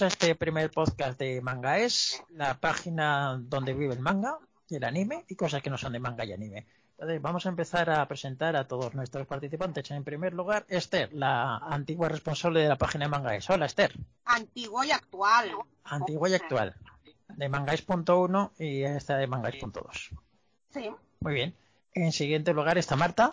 a este primer podcast de Manga Es, la página donde vive el manga, el anime y cosas que no son de manga y anime. Entonces, vamos a empezar a presentar a todos nuestros participantes. En primer lugar, Esther, la antigua responsable de la página de Manga Es. Hola, Esther. Antigua y actual. Antigua y actual. De Mangaes.1 y esta de Mangaes.2. Sí. Muy bien. En siguiente lugar está Marta.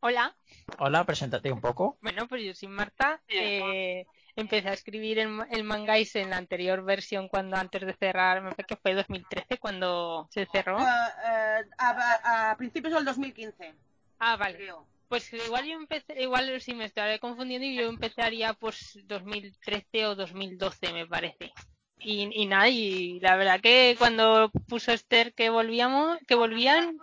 Hola. Hola, preséntate un poco. Bueno, pues yo soy Marta. Eh, empecé a escribir el, el Mangais en la anterior versión cuando antes de cerrar, me parece que fue 2013 cuando se cerró. Eh, eh, a, a principios del 2015, Ah, vale. creo. Pues igual yo empecé, igual sí me estaré confundiendo y yo empezaría pues 2013 o 2012 me parece. Y, y nada, y la verdad que cuando puso Esther que volvíamos, que volvían,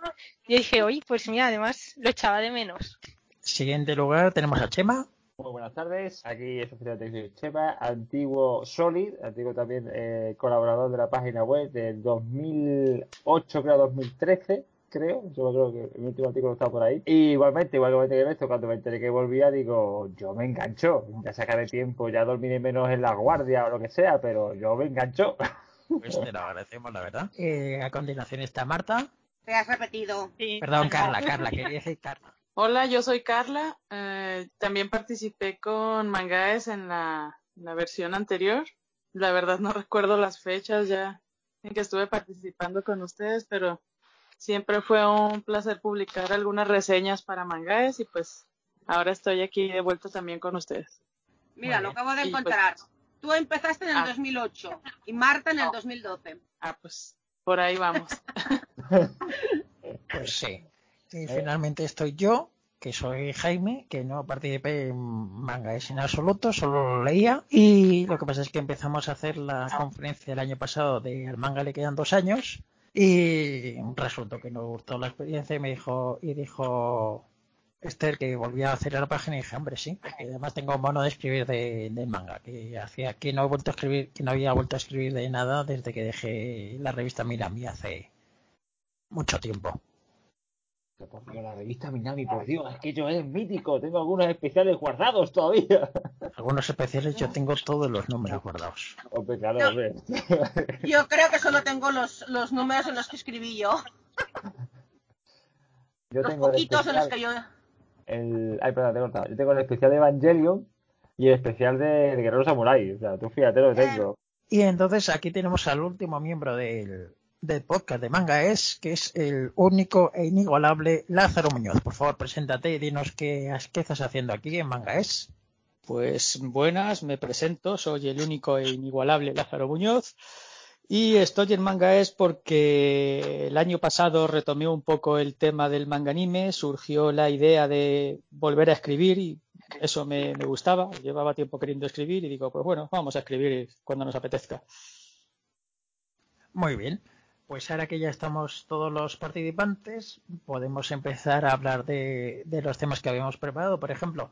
yo dije, oye, pues mira, además lo echaba de menos. Siguiente lugar tenemos a Chema. Muy buenas tardes, aquí es oficialmente Chema, antiguo Solid, antiguo también eh, colaborador de la página web del 2008, creo, 2013, creo, yo creo que el último artículo está por ahí. Y igualmente, igualmente que esto, cuando me enteré que volvía, digo, yo me engancho, ya sacaré tiempo, ya dormiré menos en la guardia o lo que sea, pero yo me engancho. Pues te lo agradecemos, la verdad. Eh, a continuación está Marta. Te has repetido. Sí. Perdón, Carla, Carla, quería decir Carla. Hola, yo soy Carla. eh, también participé con Mangaes en la, la versión anterior. La verdad no recuerdo las fechas ya en que estuve participando con ustedes, pero siempre fue un placer publicar algunas reseñas para Mangaes y pues ahora estoy aquí de vuelta también con ustedes. Mira, lo acabo de pues, encontrar. Tú empezaste en el Ah. 2008 y Marta en el 2012. Ah, pues por ahí vamos. Pues sí. Y finalmente estoy yo, que soy Jaime, que no participé en manga es en absoluto, solo lo leía. Y lo que pasa es que empezamos a hacer la conferencia el año pasado de al manga le quedan dos años. Y resultó que no gustó la experiencia y me dijo, y dijo Esther que volvía a hacer la página y dije, hombre, sí, porque además tengo mono de escribir de, manga, que hacía que no he vuelto a escribir, que no había vuelto a escribir de nada desde que dejé la revista Mirami hace mucho tiempo. Por Dios, la revista Minami, por Dios, aquello es mítico, tengo algunos especiales guardados todavía. Algunos especiales yo tengo todos los números guardados. Hombre, claro, No. hombre. Yo creo que solo tengo los, los números en los que escribí yo. Yo los tengo el poquitos en los especial- que yo... el... Ay, perdón, te he cortado. Yo tengo el especial de Evangelion y el especial de, de Guerrero Samurai. O sea, tú fíjate lo que tengo. Y entonces aquí tenemos al último miembro del, del podcast de Manga Es, que es el único e inigualable Lázaro Muñoz. Por favor, preséntate y dinos qué, qué estás haciendo aquí en Manga Es. Pues buenas, me presento, soy el único e inigualable Lázaro Muñoz y estoy en manga es porque el año pasado retomé un poco el tema del manga anime, surgió la idea de volver a escribir y eso me, me gustaba, llevaba tiempo queriendo escribir y digo, pues bueno, vamos a escribir cuando nos apetezca. Muy bien. Pues ahora que ya estamos todos los participantes, podemos empezar a hablar de, de los temas que habíamos preparado. Por ejemplo,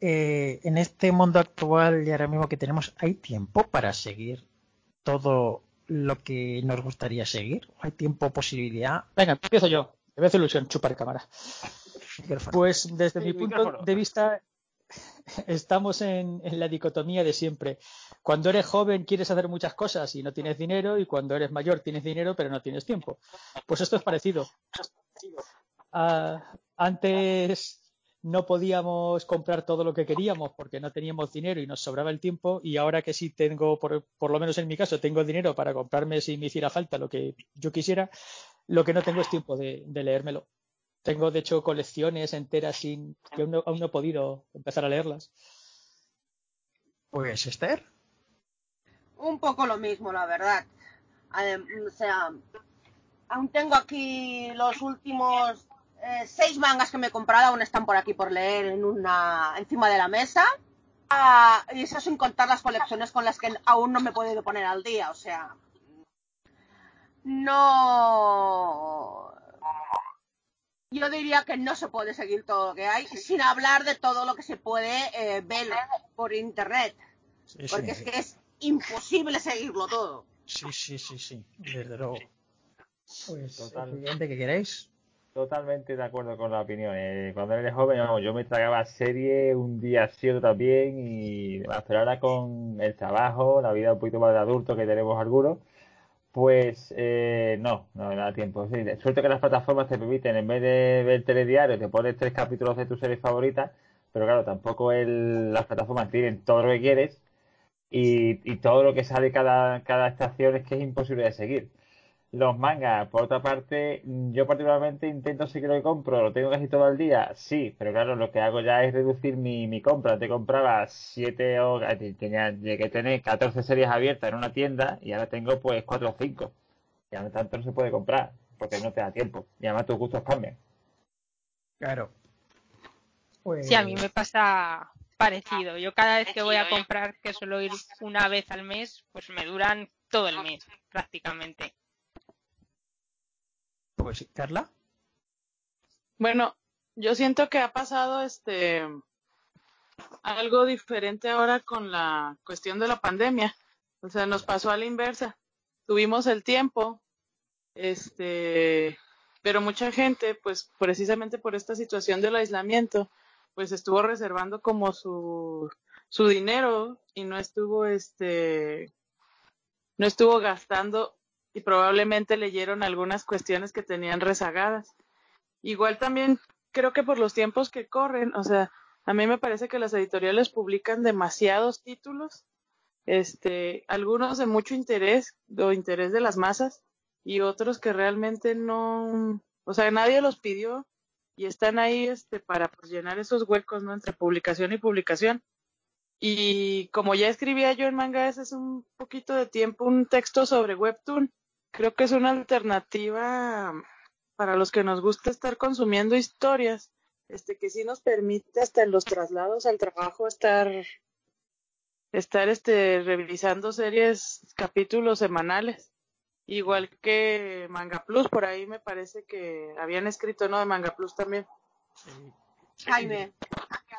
eh, en este mundo actual y ahora mismo que tenemos, ¿hay tiempo para seguir todo lo que nos gustaría seguir? ¿Hay tiempo, posibilidad? Venga, empiezo yo, me voy a hacer ilusión, chupar cámara. Pues desde Sí, mi punto de vista estamos en, la dicotomía de siempre. Cuando eres joven quieres hacer muchas cosas y no tienes dinero y cuando eres mayor tienes dinero pero no tienes tiempo. Pues esto es parecido. Ah, antes no podíamos comprar todo lo que queríamos porque no teníamos dinero y nos sobraba el tiempo y ahora que sí tengo, por, por lo menos en mi caso, tengo dinero para comprarme si me hiciera falta lo que yo quisiera, lo que no tengo es tiempo de, de leérmelo. Tengo, de hecho, colecciones enteras sin que aún no, aún no he podido empezar a leerlas. Pues Esther. Un poco lo mismo, la verdad. O sea, aún tengo aquí los últimos eh, seis mangas que me he comprado, aún están por aquí por leer en una encima de la mesa. Ah, y eso sin contar las colecciones con las que aún no me he podido poner al día, o sea, no. Yo diría que no se puede seguir todo lo que hay, sin hablar de todo lo que se puede eh, ver por internet, Sí, porque sí, es que es imposible seguirlo todo. sí, sí, sí, sí, desde luego. Pues, Total. el siguiente que queréis. Totalmente de acuerdo con la opinión. Eh, cuando eres joven, vamos, yo me tragaba serie un día sí otro también y pero ahora con el trabajo, la vida un poquito más de adulto que tenemos algunos, pues eh, no, no me da tiempo. Sí, suerte que las plataformas te permiten, en vez de ver telediario, te pones tres capítulos de tu serie favorita, pero claro, tampoco el, las plataformas tienen todo lo que quieres y, y todo lo que sale cada, cada estación es que es imposible de seguir. Los mangas, por otra parte, yo particularmente intento que lo que compro, lo tengo casi todo el día, sí, pero claro, lo que hago ya es reducir mi, mi compra. Te compraba 7 o tenía, llegué a tener 14 series abiertas en una tienda y ahora tengo pues 4 o 5. Ya no tanto no se puede comprar, porque no te da tiempo. Y además tus gustos cambian. Claro. Pues... Sí, a mí me pasa parecido. Yo cada vez que voy a comprar, que suelo ir una vez al mes, pues me duran todo el mes, prácticamente. Pues, Carla. Bueno, yo siento que ha pasado este algo diferente ahora con la cuestión de la pandemia. O sea, nos pasó a la inversa. Tuvimos el tiempo, este, pero mucha gente, pues precisamente por esta situación del aislamiento, pues estuvo reservando como su, su dinero y no estuvo, este, no estuvo gastando y probablemente leyeron algunas cuestiones que tenían rezagadas. Igual también creo que por los tiempos que corren, o sea, a mí me parece que las editoriales publican demasiados títulos, este, algunos de mucho interés o interés de las masas y otros que realmente no, o sea, nadie los pidió y están ahí este para pues, llenar esos huecos, ¿no? entre publicación y publicación. Y como ya escribía yo en manga, ese es un poquito de tiempo un texto sobre webtoon creo que es una alternativa para los que nos gusta estar consumiendo historias, este que sí nos permite hasta en los traslados al trabajo estar estar este revisando series, capítulos semanales. Igual que Manga Plus, por ahí me parece que habían escrito, ¿no? De Manga Plus también. Jaime.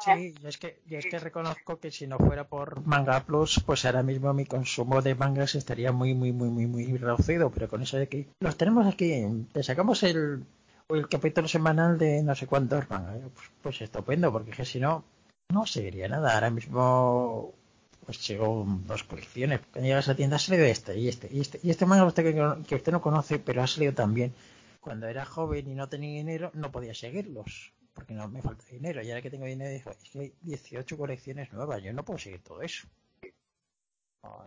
Sí, yo es, que, es que reconozco que si no fuera por Manga Plus, pues ahora mismo mi consumo de mangas estaría muy, muy, muy, muy, muy reducido. Pero con eso de que los tenemos aquí, te sacamos el, el capítulo semanal de no sé cuántos mangas, pues, pues estupendo, porque que si no, no seguiría nada. Ahora mismo pues llegó dos colecciones. Cuando llegas a la tienda ha salido este y este y este y este manga usted que, que usted no conoce, pero ha salido también. Cuando era joven y no tenía dinero, no podía seguirlos porque no me falta dinero. Y ahora que tengo dinero, digo, es que hay 18 colecciones nuevas, yo no puedo seguir todo eso.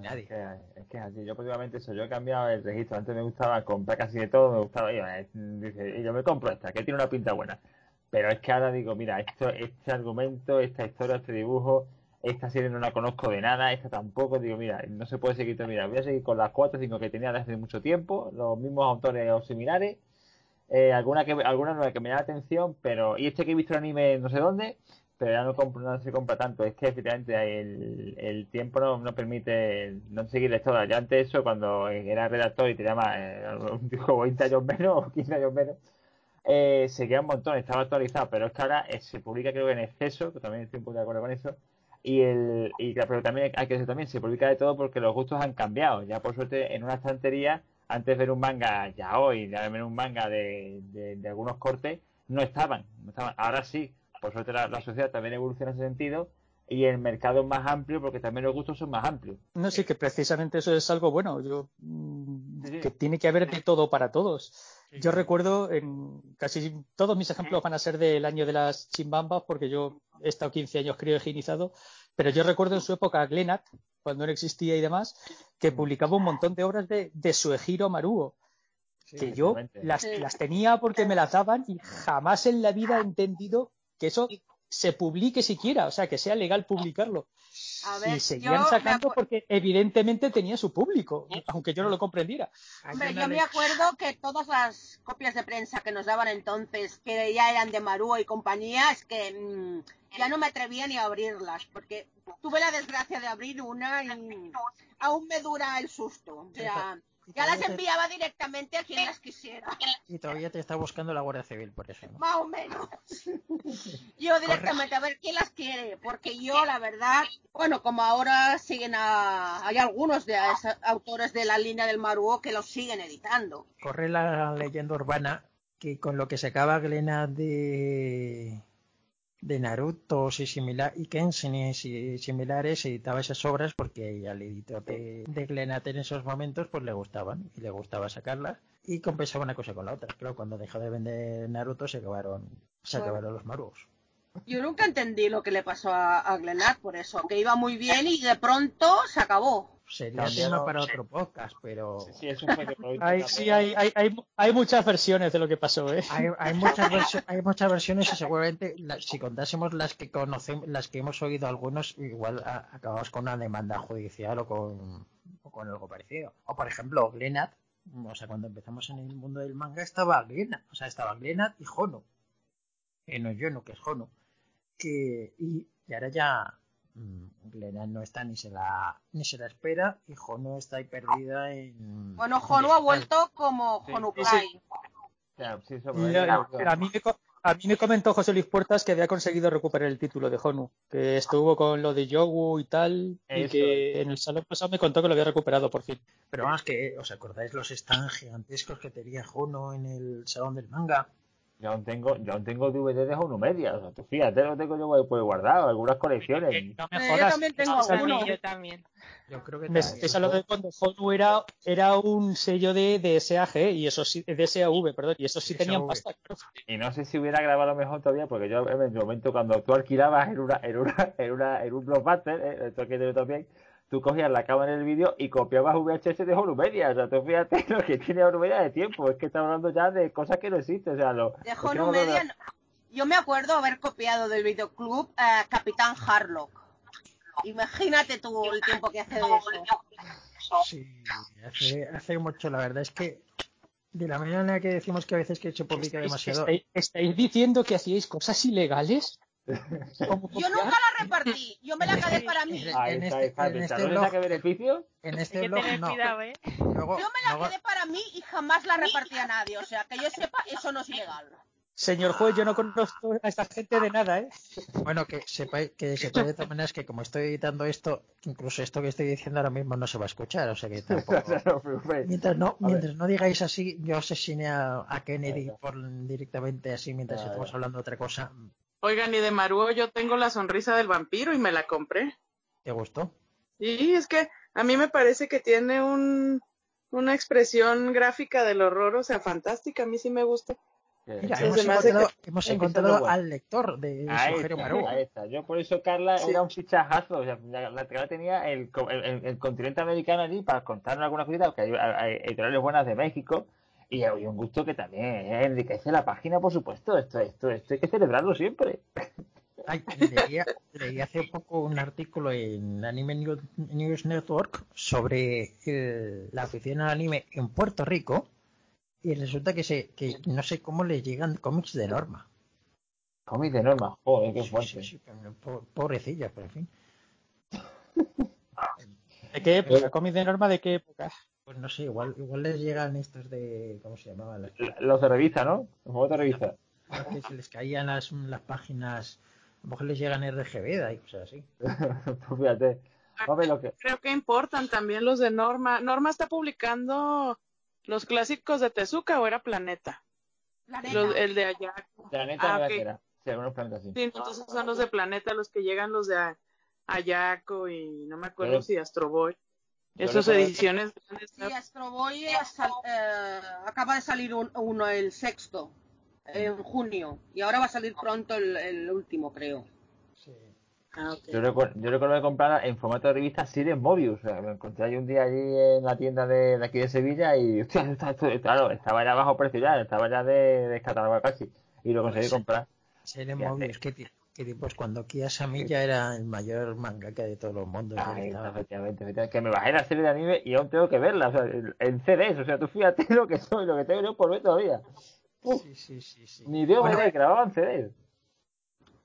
Nadie. Es que, es que así, yo prácticamente eso, yo he cambiado el registro. Antes me gustaba comprar casi de todo, me gustaba, y, dice, yo me compro esta, que tiene una pinta buena. Pero es que ahora digo, mira, esto, este argumento, esta historia, este dibujo, esta serie no la conozco de nada, esta tampoco, digo, mira, no se puede seguir, mira, voy a seguir con las cuatro o cinco que tenía desde hace mucho tiempo, los mismos autores o similares, eh, alguna que alguna nueva que me llama la atención, pero y este que he visto el anime no sé dónde, pero ya no, compro, no se compra tanto. Es que efectivamente el, el tiempo no, no permite no seguirles todas. Ya antes eso, cuando era redactor y te llama eh, un 20 años menos o 15 años menos, eh, seguía un montón, estaba actualizado, pero es que ahora eh, se publica creo que en exceso, que también estoy un poco de acuerdo con eso, y el y pero también hay que decir también se publica de todo porque los gustos han cambiado. Ya por suerte en una estantería antes de ver un manga ya hoy, de ver un manga de, de, algunos cortes, no estaban, no estaban. Ahora sí, por suerte la, sociedad también evoluciona en ese sentido y el mercado es más amplio porque también los gustos son más amplios. No, sí, que precisamente eso es algo bueno. Yo, mm, Que tiene que haber de todo para todos. yo recuerdo, en casi todos mis ejemplos van a ser del año de las chimbambas porque yo he estado 15 años criogenizado, pero yo recuerdo en su época a Glenat, cuando no existía y demás, que publicaba un montón de obras de, de Suegiro Maruo. que yo las, las tenía porque me las daban y jamás en la vida he entendido que eso se publique siquiera, o sea, que sea legal publicarlo. Y seguían sacando porque evidentemente tenía su público, aunque yo no lo comprendiera. Hombre, yo me acuerdo que todas las copias de prensa que nos daban entonces, que ya eran de Maruo y compañía, es que mmm, ya no me atrevía ni a abrirlas, porque tuve la desgracia de abrir una y aún me dura el susto. O sea, ya las enviaba directamente a quien las quisiera. Y todavía te está buscando la Guardia Civil por eso, ¿no? Más o menos. yo directamente a ver quién las quiere, porque yo la verdad, bueno, como ahora siguen a, hay algunos de autores de la línea del Maruo que los siguen editando. Corre la leyenda urbana que con lo que sacaba Glenat de de Naruto y similar y Kenshin y similares editaba esas obras porque al editor de, de Glenat en esos momentos pues le gustaban y le gustaba sacarlas y compensaba una cosa con la otra. Claro, cuando dejó de vender Naruto se acabaron se acabaron los marugos. Yo nunca entendí lo que le pasó a, a Glenat por eso, que iba muy bien y de pronto se acabó. Sería tema para otro podcast, pero... Sí, eso fue que Hay, sí, hay, hay, hay, hay muchas versiones de lo que pasó, ¿eh? Hay, hay muchas, versiones, hay muchas versiones y seguramente la- si contásemos las que conocemos, las que hemos oído algunos, igual a- acabamos con una demanda judicial o con, o con algo parecido. O por ejemplo, Glenat, o sea, cuando empezamos en el mundo del manga estaba Glenat, o sea, estaba Glenat y Hono. Eh, no Yono, que es Hono. Que, y, y ahora ya mm, Glenat no está ni se la ni se la espera y Hono está ahí perdida en... Bueno, Honu ha vuelto como Sí. Eh, a, mí me, co- a mí me comentó José Luis Puertas que había conseguido recuperar el título de Honu, que estuvo con lo de Yogu y tal, y que en el salón pasado me contó que lo había recuperado por fin. Pero vamos, que os acordáis los stands gigantescos que tenía Hono en el salón del manga. Yo aún tengo, yo aún tengo DVD de Honu Media. O sea, tú fíjate, lo tengo yo pues, guardado, algunas colecciones. Eh, no me Eh, yo también tengo alguno. yo también. Yo creo que Me pesa lo de cuando Honu era, era un sello de, de SAG y eso sí, de SAV, perdón, y eso sí SAV. tenían pasta. Y no sé si hubiera grabado mejor todavía, porque yo en el momento cuando tú alquilabas en una, en una, en una, en un blockbuster, eh, esto que tengo también, tú cogías la cámara del vídeo y copiabas VHS de Holumedia. O sea, tú fíjate lo que tiene Holumedia de tiempo. Es que estamos hablando ya de cosas que no existen. O sea, lo, De no yo me acuerdo haber copiado del videoclub eh, Capitán Harlock. Imagínate tú el tiempo que hace de eso. Sí, hace, hace mucho. La verdad es que de la manera que decimos que a veces que se publica demasiado. ¿Estáis, estáis diciendo que hacíais cosas ilegales? ¿Cómo Yo nunca la repartí, yo me la quedé para mí. Yo Ahí en está, este- está. en este ¿No le blog- beneficio? En este blog no. cuidado, ¿eh? Luego, me la luego- quedé para mí y jamás la repartí a nadie. O sea, que yo sepa, eso no es ilegal. Señor juez, yo no conozco a esta gente de nada, ¿eh? bueno, que sepáis que sepáis de todas maneras que como estoy editando esto, incluso esto que estoy diciendo ahora mismo no se va a escuchar, o sea que tampoco. Mientras no, mientras no digáis así, yo asesiné a, a Kennedy por directamente así mientras estamos hablando de otra cosa. Oigan, y de Maruo yo tengo la sonrisa del vampiro y me la compré. ¿Te gustó? Sí, es que a mí me parece que tiene un, una expresión gráfica del horror, o sea, fantástica. A mí sí me gusta. Mira, Sí, hemos encontrado, hemos bueno. al lector de está, Maru. Yo por eso Carla Sí. era un fichajazo. O sea, la, la Carla tenía el, co- el, el- el continente americano allí para contarnos algunas cositas, porque hay, hay editoriales buenas de México. Y hay un gusto que también enriquece la página, por supuesto. Esto, esto, esto hay que celebrarlo siempre. Ay, leí hace poco un artículo en Anime New- News Network sobre el- la afición al anime en Puerto Rico y resulta que se que no sé cómo les llegan cómics de norma. Cómic de norma. Joder, qué fuerte. sí, sí, pero po- pobrecillas, pero en fin. ¿De qué época? ¿Cómics de norma de qué época? Pues no sé, igual igual les llegan estos de ¿cómo se llamaban? Las Los de revista, ¿no? Los juegos de revista. que se les caían las, las páginas, a lo mejor les llegan RGB y cosas así. Pues fíjate. Lo que, Creo que importan también los de Norma. Norma está publicando los clásicos de Tezuka o era Planeta. La neta. Los- el de allá. planeta Ah, no ok. era. Sí, algunos planetas sí. Sí, entonces son los de Planeta los que llegan los de A- Ayako y no me acuerdo si Astro Boy. yo Esas ediciones grandes, Sí, Astro Boy ha sal- eh, acaba de salir un- uno, el sexto, en junio. Y ahora va a salir pronto el, el último, creo. Sí. Ah, ok. Yo recuerdo, yo recuerdo de comprar en formato de revista Siren Mobius. Me encontré ahí un día allí en la tienda de, de aquí de Sevilla y, hostia, claro, estaba ya bajo precio ya, estaba ya de, de catálogo casi. Y lo conseguí Sí. comprar. Ya Mobius, que, ti- que tipos cuando Kia Samilla era el mayor mangaka de todos los mundos. ya efectivamente, efectivamente. Que me bajé la serie de anime y aún tengo que verla, o sea, en, CDs. O sea, tú fíjate lo que soy, lo que tengo yo por ver todavía. Sí, sí, sí, sí. Ni Dios Bueno, me grababan CDs.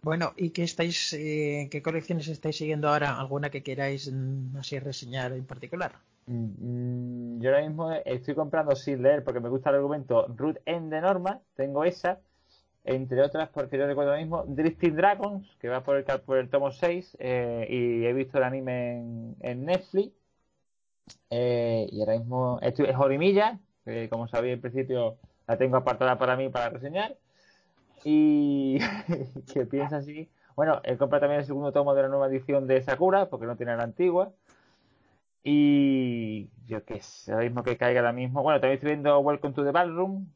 Bueno, ¿y qué estáis, eh, qué colecciones estáis siguiendo ahora? ¿Alguna que queráis mm, así reseñar en particular? Mm, Yo ahora mismo estoy comprando sin leer porque me gusta el argumento Root End de Norma, tengo esa, entre otras porque yo recuerdo ahora mismo Drifting Dragons, que va por el, por el tomo 6, eh, y he visto el anime en, Netflix, eh, y ahora mismo estoy, es Jorimilla, que como sabéis en principio la tengo apartada para mí para reseñar. Y que piensa así. Bueno, he comprado también el segundo tomo de la nueva edición de Sakura, porque no tiene la antigua. Y yo qué sé, ahora mismo que caiga ahora mismo. Bueno, también estoy viendo Welcome to the Ballroom,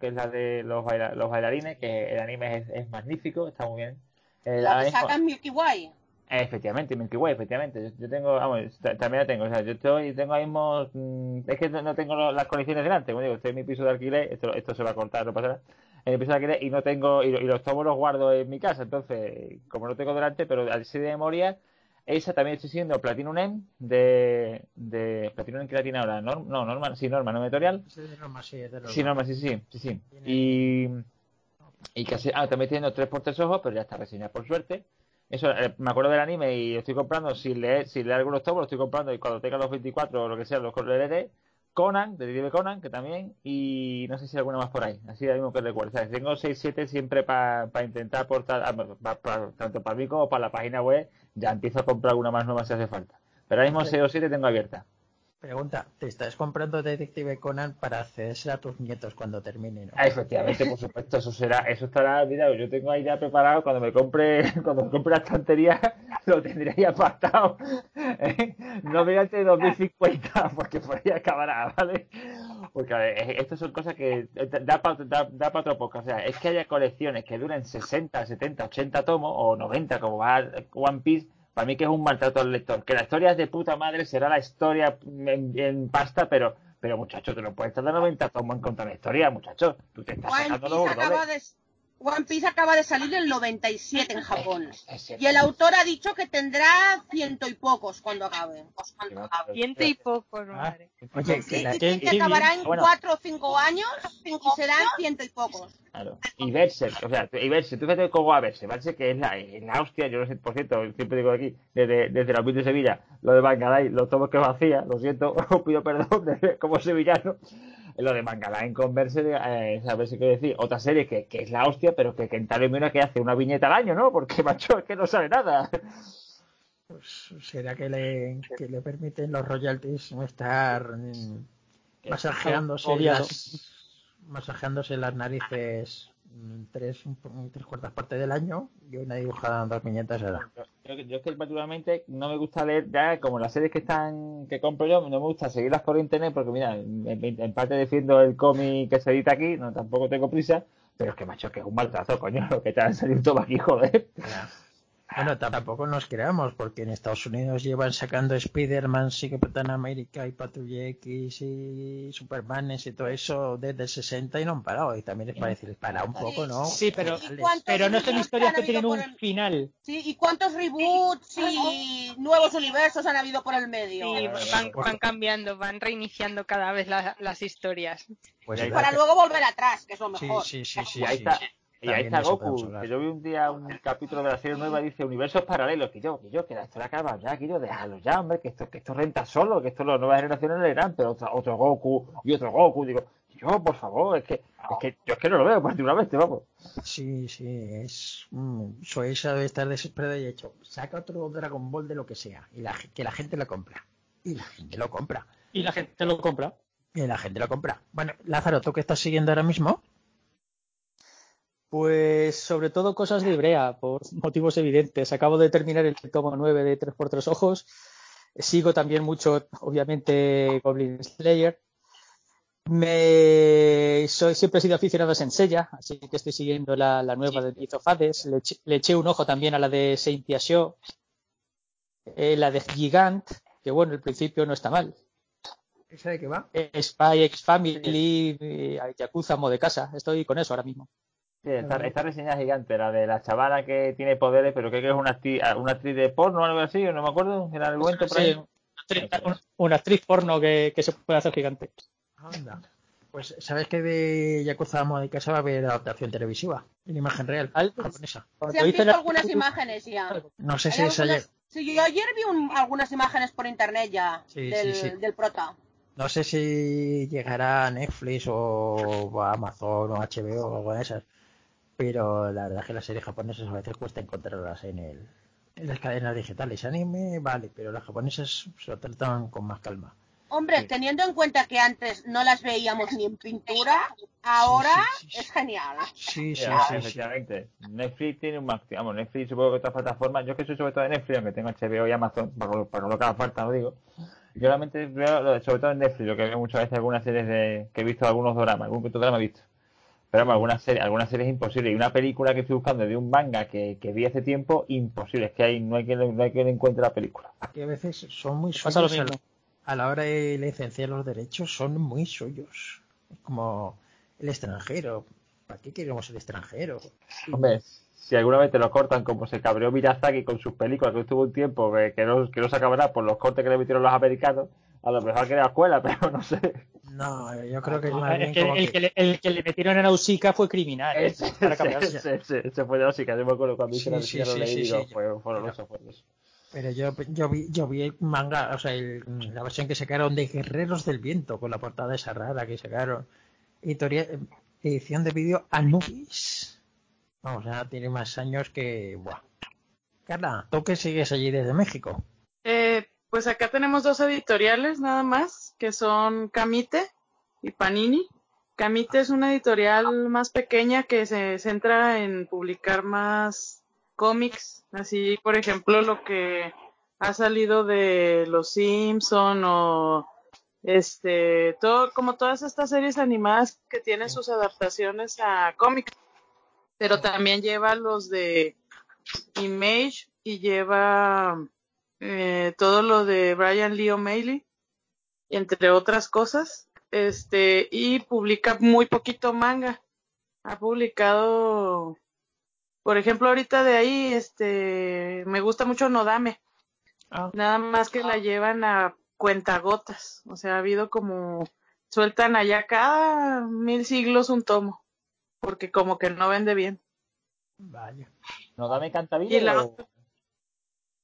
Que es la de los, baila- los bailarines, que el anime es, es magnífico, está muy bien. El- La que sacan Milky Way. Efectivamente, Milky Way, efectivamente. Yo, yo tengo, vamos, ta- también la tengo. O sea, yo estoy, tengo ahí mismo, mm, es que no no tengo lo- las condiciones delante. Como digo, estoy en mi piso de alquiler, esto, esto se va a cortar, no pasa nada. En mi piso de alquiler y no tengo, y, y los tomos los guardo en mi casa. Entonces, como no tengo delante, pero así de memoria, esa también estoy siguiendo Platinum M de, de Platinum M que la tiene ahora. Norm- no, Norma, sí, Norma, no editorial. Sí, de Norma, sí, es de Norma. Sí, Norma, sí, sí, sí, sí. Y, y casi, ah, también estoy viendo tres por tres ojos, pero ya está reseñada por suerte. Eso, eh, me acuerdo del anime y estoy comprando sin leer, sin leer algunos tomos, lo estoy comprando y cuando tenga los 24 o lo que sea, los leeré. Conan, de Detective Conan, que también, y no sé si hay alguna más por ahí, así ahora mismo que recuerdo. O sea, tengo 6, 7 siempre para intentar aportar, ah, pa- pa- tanto para mí como para la página web, ya empiezo a comprar alguna más nueva si hace falta. Pero ahora mismo 6 o 7 tengo abierta. Pregunta, ¿te estás comprando Detective Conan para acceder a tus nietos cuando termine? ¿no? Ah, efectivamente, por supuesto, eso será, eso estará, mira, yo tengo ahí ya preparado cuando me compre, cuando me compre la estantería, lo tendré ya apartado. ¿eh? No mediante 2050, porque por ahí acabará, ¿vale? Porque a ver, es- estas son cosas que da para da, da otro poco. O sea, es que haya colecciones que duren 60, 70, 80 tomos o 90, como va One Piece, para mí que es un maltrato al lector. Que la historia es de puta madre, será la historia en, en pasta, pero, pero muchacho, te lo puedes tardar 90 tomos en contar la historia, muchacho. Tú te estás sacando los acaba de, One Piece acaba de salir en el 97 en Japón. Y el autor ha dicho que tendrá ciento y pocos cuando acabe. Ciento y pocos, Ah, madre. Oye, Sí, que acabará en Bueno. cuatro o cinco años y serán ciento y pocos. Claro. Y Berserk, o sea, y Berserk, tú fíjate cómo va Berserk. Berserk que es la, en la hostia, yo no sé, por cierto, siempre digo aquí, desde, desde la de Sevilla, lo de Mangalay, los tomos que vacía, lo siento, os pido perdón como sevillano. Lo de Mangalay con Berserk, eh, a ver si quiero decir, otra serie que, que es la hostia, pero que Kentaro Miura que hace una viñeta al año, ¿no? Porque, macho, es que no sabe nada. pues, será que le, que le permiten los royalties estar mm, masajeándose las, masajeándose las narices tres, tres cuartas partes del año y una dibujada en dos viñetas era. Yo, yo es que particularmente no me gusta leer ya como las series que están que compro yo no me gusta seguirlas por internet porque mira en, parte defiendo el cómic que se edita aquí no tampoco tengo prisa pero es que macho que es un maltrato coño lo que te han salido todo aquí joder Bueno, tampoco nos creamos, porque en Estados Unidos llevan sacando Spider-Man, sí Capitán América y Patrulla X y Supermanes y todo eso desde el 60 y no han parado. Y también es para decir, para un poco, ¿no? Sí, pero, ¿Y cuántos pero no son historias que tienen un el- final. Sí, ¿y cuántos reboots y nuevos universos han habido por el medio? Sí, van, van cambiando, van reiniciando cada vez la- las historias. Pues Y Para luego volver atrás, que es lo Sí, mejor. sí, sí, sí. y ahí sí, está sí. Y ahí está de Goku que yo vi un día un capítulo de la serie nueva y dice universos paralelos que yo que yo que la historia acaba ya que yo déjalo ya hombre que esto que esto renta solo que esto las nuevas generaciones leerán pero otro, otro Goku y otro Goku digo yo por favor es que es que yo es que no lo veo particularmente vamos Sí, sí, es. Mm, Soisa debe estar desesperada y ha hecho. Saca otro Dragon Ball de lo que sea. Y la, que la gente lo compra. Y la gente lo compra. Y la gente lo compra. Y la gente lo compra. Bueno, Lázaro, ¿tú qué estás siguiendo ahora mismo? Pues sobre todo cosas de Ibrea, por motivos evidentes. Acabo de terminar el tomo 9 de 3 por 3 ojos. Sigo también mucho, obviamente, Goblin Slayer. Me soy, siempre he sido aficionado a Senseiya, así que estoy siguiendo la, la nueva de Myth of Hades. Le, eché- le eché un ojo también a la de Saint eh, la de Gigant, que bueno, al principio no está mal. ¿Esa de qué va? Eh, Spy X Family, eh, Yakuza, Mo de casa. Estoy con eso ahora mismo. Sí, esta, esta reseña gigante, la de la chavala que tiene poderes, pero creo que es una actriz, una actriz de porno o algo así, o no me acuerdo, era el argumento por ahí. Sí, una actriz- un- una actriz porno que, que se puede hacer gigante. Anda. Pues, ¿sabes que de Yakuza Amo de Casa va a haber adaptación televisiva? En imagen real, Al- japonesa. Se han visto la- algunas imágenes ya. No sé si ya- algunas- Sí, yo ayer vi un- algunas imágenes por internet ya Sí, del, sí, sí. del prota. No sé si llegará a Netflix o a Amazon o HBO o algo de esas. Pero la verdad es que las series japonesas a veces cuesta encontrarlas en, el, en las cadenas digitales. Anime, vale, pero las japonesas se lo tratan con más calma. Hombre, Sí. teniendo en cuenta que antes no las veíamos ni en pintura, ahora sí, sí, sí. es genial. Sí, sí, Sí, sí, sí. efectivamente. Netflix tiene un máximo. Vamos, Netflix supongo que otras plataformas. Yo que soy sobre todo de Netflix, aunque tengo HBO y Amazon, para, lo- para lo que haga falta, lo digo. Yo realmente veo, lo de- sobre todo en Netflix, lo que veo muchas veces algunas series de, que he visto, algunos dramas, algún que otro drama he visto. Pero vamos, algunas series, algunas series imposibles. Y una película que estoy buscando de un manga que, que vi hace tiempo, imposible. Es que hay, no hay que no hay quien encuentre la película. Que a veces son muy Pasa lo suyos a mismo. la, a la hora de licenciar los derechos, son muy suyos. Es como el extranjero. ¿Para qué queremos el extranjero? Hombre, si alguna vez te lo cortan como se cabreó Miyazaki con sus películas, que estuvo un tiempo que, que no, que no se acabará por los cortes que le metieron los americanos, a lo mejor crea escuela, pero no sé. No, yo creo que es más bien El que, como el que- que le, el que le metieron en Ausica fue criminal. ¿eh? Ese, Para ese, cabrearse. ese, ese, ese fue de los yo me acuerdo cuando hice Sí, la sí, sí, sí, digo, sí. fue, fue horroroso, fue horroroso. Pero yo, yo, vi, yo vi el manga, o sea, el- la versión que sacaron de Guerreros del Viento, con la portada esa rara que sacaron. Editorial, edición de vídeo Anubis. Vamos, ya tiene más años que... Buah. Carla, ¿tú que sigues allí desde México? Eh, pues acá tenemos dos editoriales nada más, que son Camite y Panini. Camite es una editorial más pequeña que se centra en publicar más cómics, así por ejemplo lo que ha salido de Los Simpson o este todo como todas estas series animadas que tienen sus adaptaciones a cómics, pero también lleva los de Image y lleva eh, todo lo de Brian Lee O'Malley, entre otras cosas, este, y publica muy poquito manga. Ha publicado, por ejemplo, ahorita de ahí, este, me gusta mucho Nodame, Ah, nada más que la llevan a cuentagotas, o sea, ha habido como, sueltan allá cada mil siglos un tomo, porque como que no vende bien. vaya. ¿No dame Y cantabile la o...?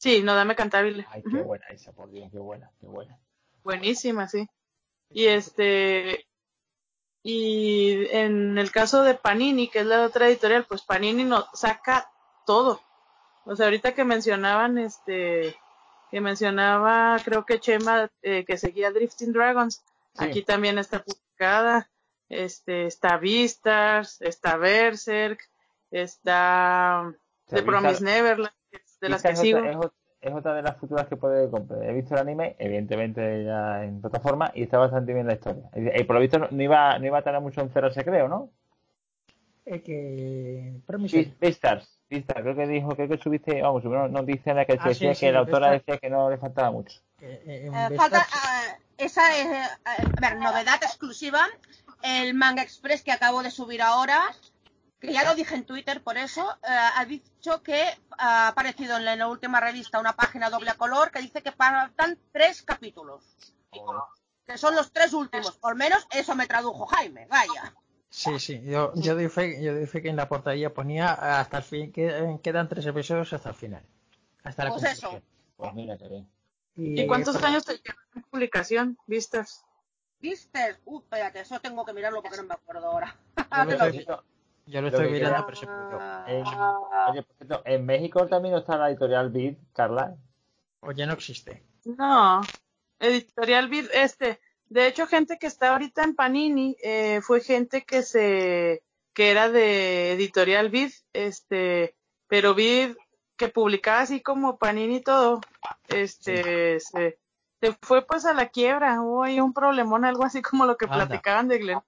Sí, Nodame Cantabile. Ay, qué buena esa, por Dios, qué buena, qué buena. Buenísima, sí. Y este, y en el caso de Panini, que es la otra editorial, pues Panini no saca todo. O sea, ahorita que mencionaban, este, que mencionaba, creo que Chema, eh, que seguía Drifting Dragons, Sí. aquí también está publicada, este, está Vistas, está Berserk, está The Promised Vistas- Neverland, de las Esta que es sigo. Otra, es, ot- es otra de las futuras que puede comprar. He visto el anime, evidentemente ya en plataforma, y está bastante bien la historia. Y, y por lo visto no, no iba, no iba a tardar mucho en cerrarse, creo, ¿no? Eh, que... Beastars, Beastars, creo que dijo, creo que subiste, vamos, subieron una noticia en la que Ah, decía sí, sí, que la autora Beastars. decía que no le faltaba mucho. eh, eh, Eh, falta, esa es, eh, a ver, novedad exclusiva, el Manga Express que acabo de subir ahora, que ya lo dije en Twitter, por eso, eh, ha dicho que ha aparecido en la, en la última revista una página doble a color que dice que faltan tres capítulos, que son los tres últimos, por menos eso me tradujo Jaime, vaya. Sí, sí, yo, yo, doy fe, yo doy fe que en la portadilla ponía hasta el fin, que, eh, quedan tres episodios hasta el final. Hasta la Pues eso. Pues mira que bien. ¿Y cuántos años te llevan en publicación, Vistas? ¿Viste? Uh, espérate, eso tengo que mirarlo porque no me acuerdo ahora. Yo lo Yo lo Lo estoy mirando, queda- pero se. En, oye, por cierto, en México también está la editorial Vid, Carla. O ya no existe. No, Editorial Vid, este, de hecho gente que está ahorita en Panini eh, fue gente que se, que era de Editorial Vid, este, pero Vid que publicaba así como Panini y todo, este, se, se fue pues a la quiebra, hubo ahí un problemón, algo así como lo que Anda. platicaban de Glen.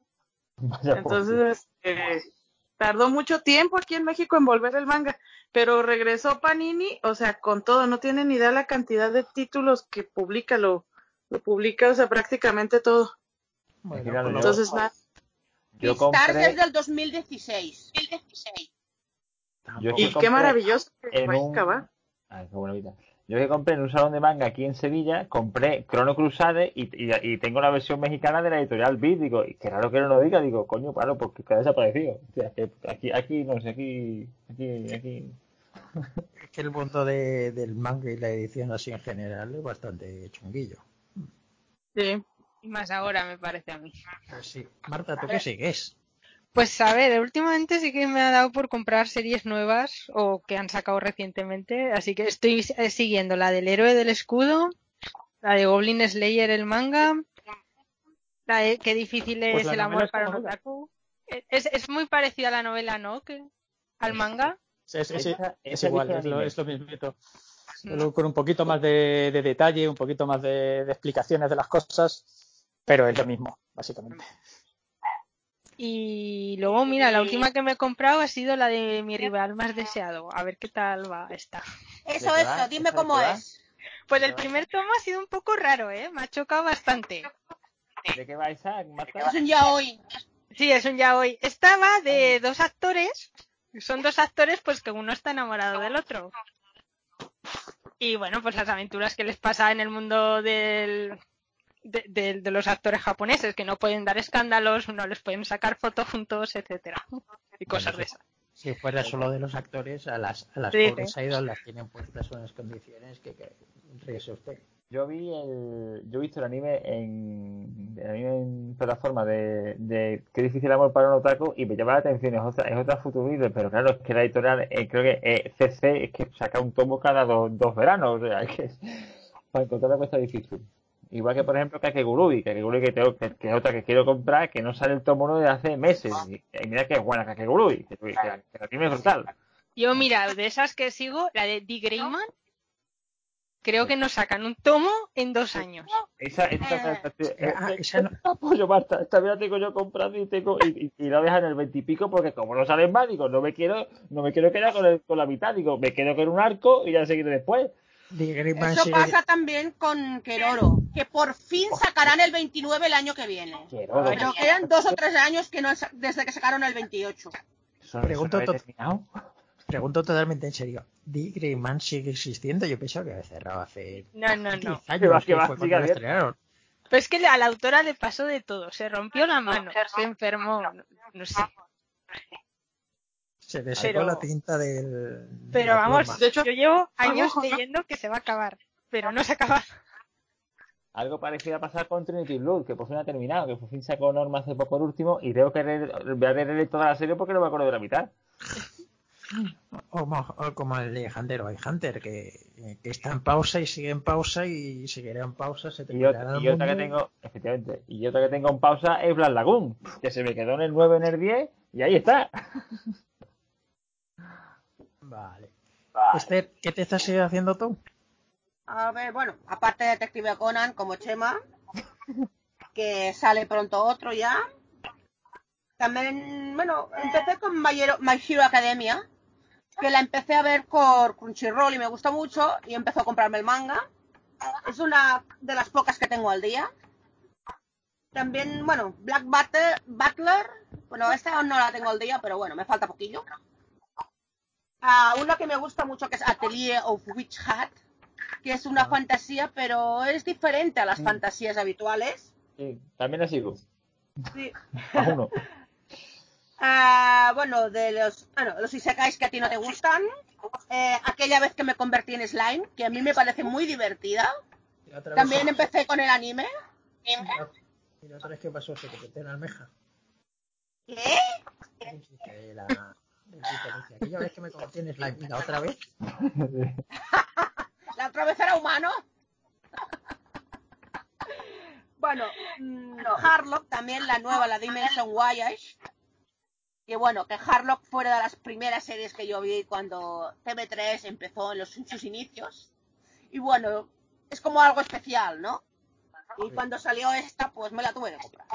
Vaya por Dios. Entonces, este, tardó mucho tiempo aquí en México en volver el manga, pero regresó Panini, o sea, con todo, no tiene ni idea la cantidad de títulos que publica, lo, lo publica, o sea, prácticamente todo. Bueno, yo- Entonces, nada. Yo Beastars compré, es del 2016. yo tampoco- sí Y qué maravilloso que en va a un- acabar. Ay, qué buena vida. Yo que compré en un salón de manga aquí en Sevilla, compré Chrono Crusade y, y, y tengo la versión mexicana de la editorial Vid. Digo, y qué raro que no lo diga. Digo, coño, claro, porque que ha desaparecido. O sea, que aquí, aquí, no sé, aquí, aquí, aquí. es que el mundo de- del manga y la edición así en general es bastante chunguillo. Sí. Y más ahora, me parece a mí. Sí. Marta, ¿tú qué sigues? Pues a ver, últimamente sí que me ha dado por comprar series nuevas o que han sacado recientemente, así que estoy eh, siguiendo la del héroe del escudo, La de Goblin Slayer, el manga. La de Qué difícil es Pues la el amor es para un otaku. Es, es muy parecida a la novela, ¿no? Que, al manga. Es, es- es igual, es lo, es lo mismito. Solo con un poquito más de, de detalle, un poquito más de, de explicaciones de las cosas, pero es lo mismo, básicamente. Y luego, mira, la última que me he comprado ha sido la de mi rival más deseado. A ver qué tal va esta. Eso, eso, dime ¿Esa de cómo es. Pues el primer tomo ha sido un poco raro, ¿eh? Me ha chocado bastante. ¿De qué va Isaac? Marta? Es un ya hoy. Sí, es un ya hoy. Esta va de dos actores. Son dos actores, pues que uno está enamorado del otro. Y bueno, pues las aventuras que les pasa en el mundo del, de, de- de los actores japoneses, que no pueden dar escándalos, no les pueden sacar fotos juntos, etcétera. Y cosas de esas. Si fuera solo de los actores, a las, a las Sí, pobres sí. idols las tienen puestas unas condiciones que, que ríese usted. Yo vi el, yo he visto el anime en, el anime en plataforma de, de Qué difícil amor para un otaku y me llama la atención, es otra, es otra futurista, pero claro, es que la editorial, eh, creo que eh, CC es que saca un tomo cada dos, dos veranos, o sea, es que para encontrarla cuesta difícil. Igual que por ejemplo Kakegurui, Kakegurui que, tengo, que, que es otra que quiero comprar, que no sale el tomo uno desde hace meses, y, y mira que es buena Kakegurui, que, que, que el anime es brutal. Yo, mira, de esas que sigo, la de D. Greyman, creo que nos sacan un tomo en dos años. Esa, esa, Eh, ah, esa no- apoyo, Marta. Esta vez la tengo yo comprando y tengo y, y, y la dejan en el veintipico porque como no salen más, digo, no me quiero, no me quiero quedar con, el- con la mitad, digo, me quedo con un arco y ya seguiré después. Eso pasa también con Keroro, que por fin sacarán el 29 el año que viene. Quiero, Pero quedan dos o tres años que no desde que sacaron el 28. Eso- Pregunto eso no. Pregunto totalmente en serio. ¿The Greyman sigue existiendo? Yo pensaba que había cerrado hace No, no, no. 10 Que va, años, que fue cuando lo estrenaron. Pero es que a la autora le pasó de todo. Se rompió la mano, se enfermó, no, no sé. Se le Pero- secó la tinta del. de Pero vamos, pluma. De hecho, yo llevo años leyendo que se va a acabar, pero no se acaba. Algo parecido a pasar con Trinity Blood, que por fin ha terminado, que por fin sacó Norma hace poco el último y tengo que leer, voy a leer toda la serie porque no me acuerdo de la mitad. O, o como el de Hunter o Hunter, que, que está en pausa y sigue en pausa y seguirá en pausa. Se Y, terminará otra, el y otra que tengo, efectivamente, y otra que tengo en pausa es Black Lagoon, que se me quedó en el 9 en el 10 y ahí está. Vale. Esther, ¿qué te estás haciendo tú? A ver, bueno, aparte de Detective Conan como Chema, que sale pronto otro ya. También, bueno, empecé con My Hero, My Hero Academia, que la empecé a ver por Crunchyroll y me gustó mucho y empezó a comprarme el manga. Es una de las pocas que tengo al día. También, bueno, Black Butter- Butler, bueno, esta no la tengo al día, pero bueno, me falta poquillo. Ah, una que me gusta mucho que es Atelier of Witch Hat, que es una Ah. fantasía, pero es diferente a las Mm. fantasías habituales. Sí, también la sigo, Sí. a uno. Ah, bueno, de los, bueno, los isekais que a ti no te gustan. Eh, aquella vez que me convertí en slime, que a mí me parece muy divertida. También empecé con el anime. ¿Y la otra vez qué pasó? ¿Se te quitó una almeja? ¿Qué? La... Aquella vez que me convertí en slime. ¿Y la otra vez? La otra vez era humano. bueno, mm, Harlock también, la nueva, la Dimension Voyage. Que bueno, que Harlock fuera de las primeras series que yo vi cuando TV3 empezó en, los, en sus inicios. Y bueno, es como algo especial, ¿no? Y cuando salió esta, pues me la tuve que comprar.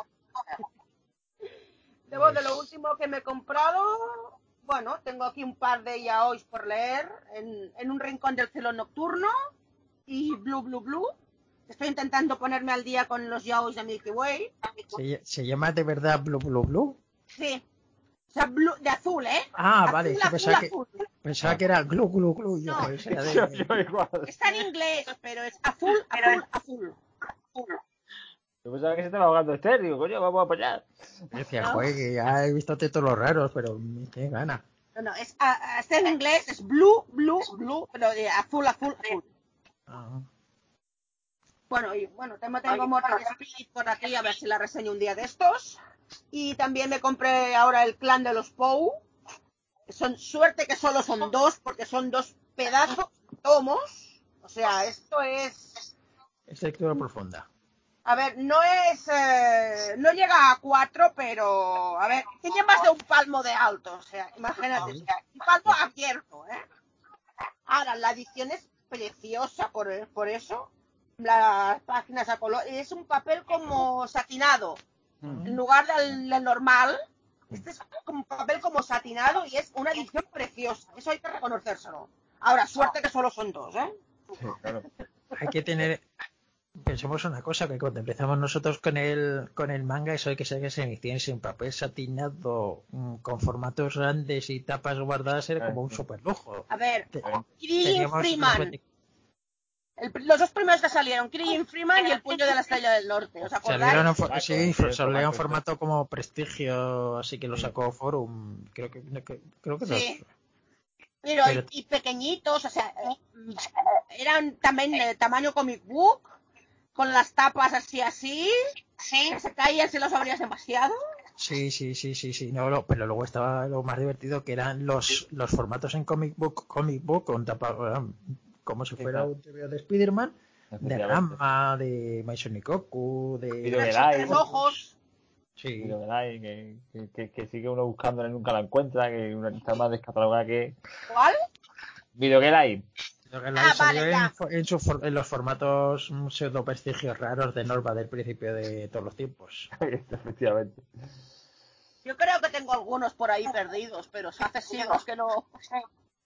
Debo de lo último que me he comprado. Bueno, tengo aquí un par de yaois por leer. En, en un rincón del cielo nocturno y Blue Blue Blue. Estoy intentando ponerme al día con los yaois de Milky Way. ¿Se, se llama de verdad Blue Blue Blue? Sí. O sea, blue, de azul, ¿eh? Ah, azul, vale. Azul, pensaba que, azul. pensaba que era Glu Glu Glu. Yo, No. era de- Yo, yo igual. Está en inglés, pero es azul, azul, azul. Yo pensaba que se estaba ahogando Esther, digo, coño, vamos a apoyar. Yo decía, joder, que ya he visto todos los raros, pero qué gana. No, no, es, a- a- está en inglés, es blue, blue, blue, pero de azul, azul, azul. Ah. Bueno, y bueno, tengo, tengo Mortal Spirit por aquí, a ver si la reseño un día de estos. Y también me compré ahora el clan de los Pou. Son suerte que solo son dos, porque son dos pedazos tomos. O sea, esto es Es lectura profunda. A ver, no es. eh, no llega a 4, pero. A ver, tiene más de un palmo de alto. O sea, imagínate. o sea, un palmo abierto, ¿eh? Ahora, la edición es preciosa por, por eso. Las páginas a color. Es un papel como satinado. En lugar del, del normal. Este es como un papel como satinado y es una edición preciosa. Eso hay que reconocérselo. Ahora, suerte que solo son dos, ¿eh? Sí, claro. Hay que tener. Pensemos una cosa, que cuando empezamos nosotros con el, con el manga, eso hay que ser que se inicie en papel satinado, mm, con formatos grandes y tapas guardadas, era como un super lujo. A ver, Freeman. los veti- El- los dos primeros que salieron, Kirin Freeman y el puño de la estrella del norte. ¿Os acordáis? Salieron en, for- sí, salieron en formato, como prestigio, así que lo sacó Forum. Creo que, creo que Sí. los- Pero, Pero- y, y pequeñitos, o sea, eh, eran también de tamaño comic book, con las tapas así así, que se caían si los abrías demasiado. Sí, sí, sí, sí, sí. No, lo- pero luego estaba lo más divertido que eran los, los formatos en comic book, comic book con tapa, como si Sí, fuera un TVO de Spider-Man, de. Rama, de Maison Ikoku, de... De Los ojos. Sí, que, que, que, que sigue uno buscándola y nunca la encuentra, que una- está más descatalogada que. ¿Cuál? Video que Live. Ah, vale, en, ya. en, su for- en los formatos mm, pseudo prestigios raros de Norma del principio de todos los tiempos. Efectivamente. Yo creo que tengo algunos por ahí perdidos, pero hace siglos que no.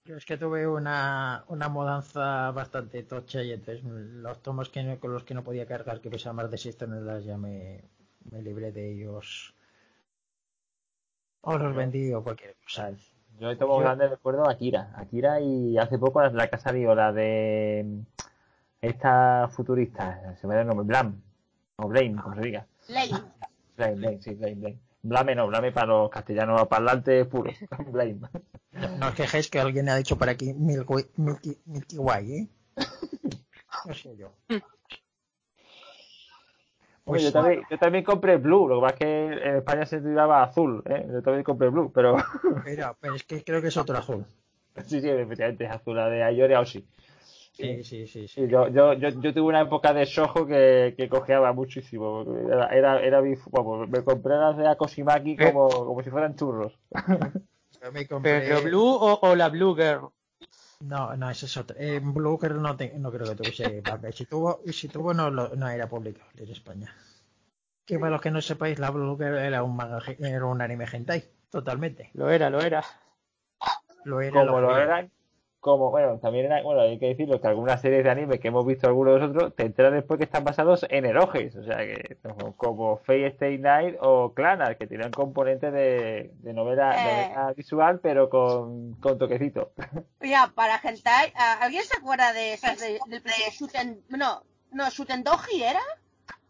Yo es que tuve una, una mudanza bastante tocha y entonces los tomos que no- con los que no podía cargar, que pesaban más de 6 toneladas, ya me, me libré de ellos. O los vendí o cualquier cosa. Yo de tomo Yo- grande recuerdo a Akira. Akira y hace poco la, ha salido, la de esta futurista, se me da el nombre, Blam. O Blame, como se diga. Lane. Blame, Blame, sí, Blame, Blame. Blame no, Blame para los castellanos parlantes puros. Blame. No, no os quejéis que alguien ha dicho por aquí Milky, Milky, Milky Way, ¿eh? No sé yo. Oye, Pues yo, también, yo también compré Blue, lo que pasa es que en España se titulaba azul, ¿eh? Yo también compré Blue, pero Pero, pero es que creo que es otro azul. sí, sí, efectivamente es azul, la de Ayori Aoshi. Sí, sí, sí, sí. Sí, yo, yo, yo, yo tuve una época de Soho que, que cojeaba muchísimo. Era, era, era mi- vamos, me compré las de Akoshimaki como, como si fueran churros. Yo me compré- ¿Pero Blue o, o la Blue Girl? No, no, ese es otro. En Blue Girl no, te- no creo que tuviese. Y si tuvo, y si tuvo no, lo- no era publicable en España. Que para los que no sepáis, la Blue Girl era un, manga, era un anime hentai, totalmente. Lo era, lo era. Lo era, Como lo eran, como, bueno, también era, bueno, hay que decirlo que algunas series de anime que hemos visto algunos de nosotros, te enteras después que están basados en eroges, o sea que, como, como Fate Stay Night o Clannad, que tenían componentes de, de novela, Eh. novela visual, pero con, con toquecito. Mira, para Hentai, ¿a- ¿alguien se acuerda de esas de, del de Shuten, no, no, Shutendoji era?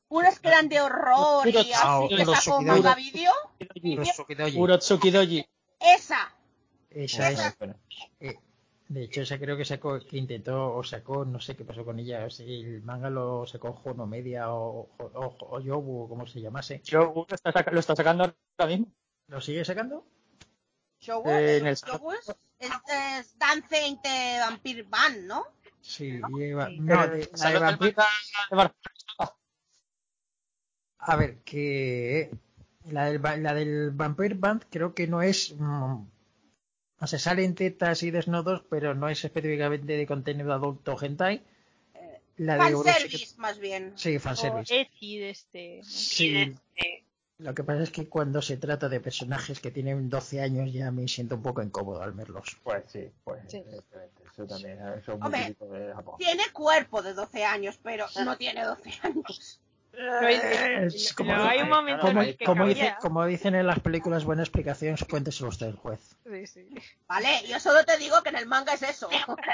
Unas que eran de horror y así que los sacó manga vídeo. Urotsukidoji. Urotsuki Doji. Esa. Esa es. Bueno, eh, de hecho, esa creo que sacó, que intentó o sacó, no sé qué pasó con ella. Sea, el manga lo sacó Jono Media o, o, o, o Yobu, o como se llamase. Yo lo está, saca- lo está sacando ahora mismo. ¿Lo sigue sacando? Shogun, Eh, en el- Shogun es, es Dancing de Vampire Band, ¿no? Sí, lleva. No, de, la de A ver, que la del, la del Vampire Band creo que no es. mm, o sea, salen tetas y desnudos, pero no es específicamente de contenido adulto hentai. La de Urotsuki- Fanservice, más bien. Sí, O fanservice. Etsy de este. Sí. Lo que pasa es que cuando se trata de personajes que tienen 12 años ya me siento un poco incómodo al verlos. Pues sí, pues Sí. eso también, eso es muy Hombre. de Japón. Tiene cuerpo de 12 años, pero no tiene 12 años. Es- Es como- pero hay un momento como, en el que como cambia. dice- como dicen en las películas, buena explicación, cuénteselo usted el juez. Sí, sí. Vale, yo solo te digo que en el manga es eso.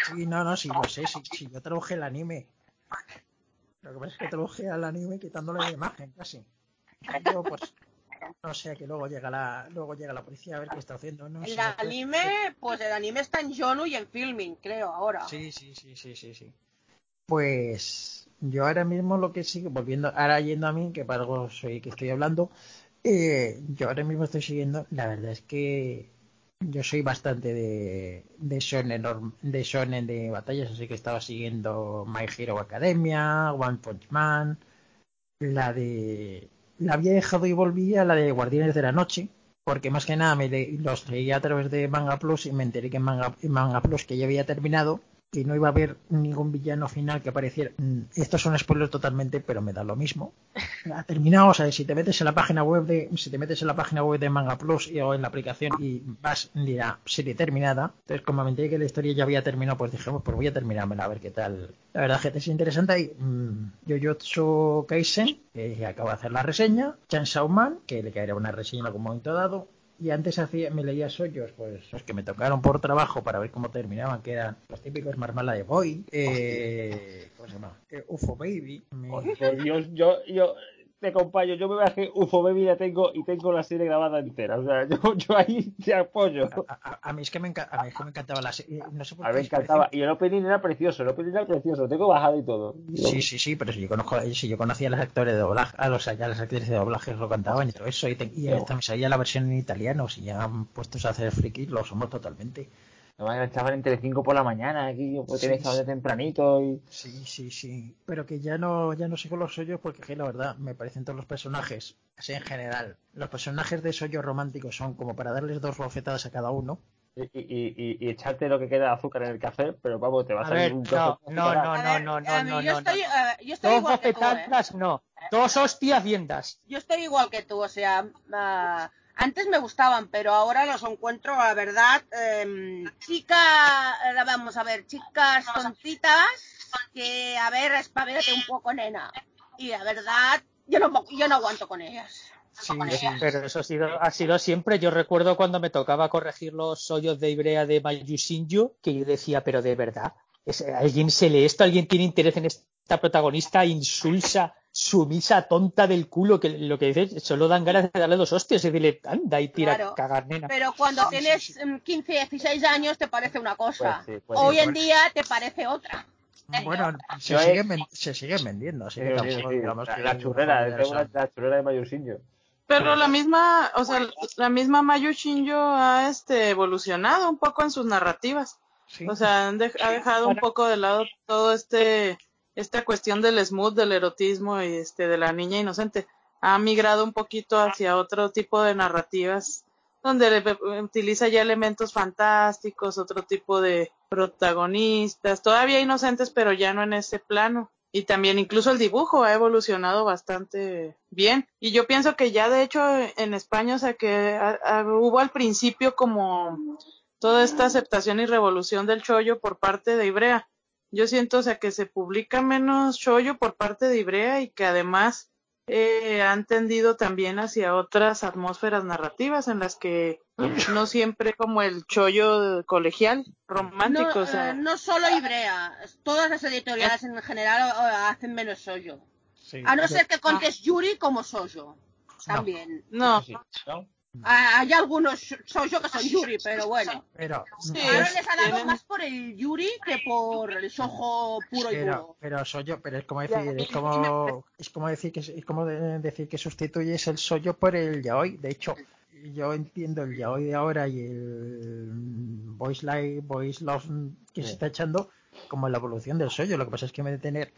Sí, no, no, sí, lo sé, sí, sí, yo traduje el anime. Lo que pasa es que traduje al anime quitándole la imagen, casi. Yo, pues, no sé, que luego llega la, luego llega la policía a ver qué está haciendo. No, El pues, anime, pues el anime está en Yonu y en Filming, creo, ahora. Sí, sí, sí, sí, sí, sí. Pues yo ahora mismo lo que sigo, volviendo, ahora yendo a mí, que para algo soy que estoy hablando, eh, yo ahora mismo estoy siguiendo, la verdad es que yo soy bastante de, de shonen, de shonen de batallas, así que estaba siguiendo My Hero Academia, One Punch Man, la de... La había dejado y volvía, la de Guardianes de la Noche, porque más que nada me los leía a través de Manga Plus y me enteré que Manga, en Manga Plus que ya había terminado que no iba a haber ningún villano final que apareciera. Mm, Esto es un spoiler totalmente, pero me da lo mismo. Ha terminado, o sea, si te metes en la página web de, si te metes en la página web de Manga Plus y, o en la aplicación y vas, dirá serie terminada. Entonces, como me enteré que la historia ya había terminado, pues dije, pues voy a terminármela a ver qué tal. La verdad que es interesante. Y mm, Jujutsu Kaisen, que acabo de hacer la reseña. Chainsaw Man, que le caerá una reseña en algún momento dado. Y antes hacía, me leía sollos, pues los que me tocaron por trabajo para ver cómo terminaban, que eran los típicos Marmala de Boy, eh, ¿cómo se llama? Eh, UFO Baby. me- Por Dios, yo, yo te acompaño, yo me bajé UFO Baby ya tengo y tengo la serie grabada entera. O sea, yo, yo ahí te apoyo. A, a- a mí es que me, enca- a mí es que me encantaba la serie. No sé por A mí me encantaba. Y el opening era precioso, el opening era precioso, lo tengo bajado y todo. Sí, sí, sí, pero si yo conozco, si yo conocía a los actores de doblaje, a los, ya las actrices de doblaje lo cantaban y todo eso, y, te- y también salía la versión en italiano, si ya han puestos a hacer friki, lo somos totalmente. Además, estaban entre 5 por la mañana aquí, yo pues Sí, estar de tempranito y... Sí, sí, sí, pero que ya no, ya no sigo los suyos porque que la verdad me parecen todos los personajes, así en general, los personajes de sollo románticos son como para darles dos bofetadas a cada uno. Y, y, y, y echarte lo que queda de azúcar en el café, pero vamos, te va a A salir ver, un no, no, no, no, no, no, mí no, yo no, estoy, no. eh, yo estoy Dos igual que tú, ¿eh? bofetadas, no. Dos hostias viendas. Yo estoy igual que tú, o sea, ah, antes me gustaban, pero ahora los encuentro, la verdad, em, chica, eh, vamos a ver, chicas tontitas, que, a ver, espabilate un poco, nena. Y la verdad, yo no, yo no aguanto con ellas. Sí, sí. Pero eso ha sido, ha sido siempre. Yo recuerdo cuando me tocaba corregir los hoyos de Ibrea de Mayu Shinju, que yo decía, pero de verdad, ¿es- ¿alguien se lee esto? ¿Alguien tiene interés en esta protagonista insulsa, sumisa, tonta del culo? Que lo que dices, solo dan ganas de darle dos hostias y decirle, anda y tira Claro. a cagar, nena. Pero cuando tienes em, 15, 16 años te parece una cosa. Pues sí, pues Hoy sí, en día te parece otra. Bueno, se siguen, ven- se siguen vendiendo, así Sí, que sí, tampoco sí, digamos la, que la churrera, sea, una- la churrera de Mayosinho. Pero la misma, o sea, la misma Mayu Shinjo ha este, evolucionado un poco en sus narrativas. sí. O sea, han ha dejado un poco de lado todo este, esta cuestión del smooth, del erotismo y este, de la niña inocente. Ha migrado un poquito hacia otro tipo de narrativas donde le- utiliza ya elementos fantásticos, otro tipo de protagonistas, todavía inocentes, pero ya no en ese plano. Y también incluso el dibujo ha evolucionado bastante bien. Y yo pienso que ya de hecho en España, o sea que hubo al principio como toda esta aceptación y revolución del chollo por parte de Ibrea. Yo siento, o sea, que se publica menos chollo por parte de Ibrea y que además eh, han tendido también hacia otras atmósferas narrativas en las que no siempre como el chollo colegial, romántico, No, o sea, eh, no solo Ibrea, todas las editoriales en general eh, hacen menos sollo. sí. A no ser que contes Yuri como sollo. También. ¿no? Ah, Hay algunos sollo que son Yuri, pero bueno. pero, Sí, Ahora es- les ha dado tienen- más por el Yuri que por el sojo puro y pero, puro. pero sollo, pero es como decir, es como, es como decir que es como de- decir que sustituyes el sollo por el yaoi. De hecho, yo entiendo el yaoi de ahora y el voice live, voice love que se está echando como la evolución del sollo. Lo que pasa es que en vez de tener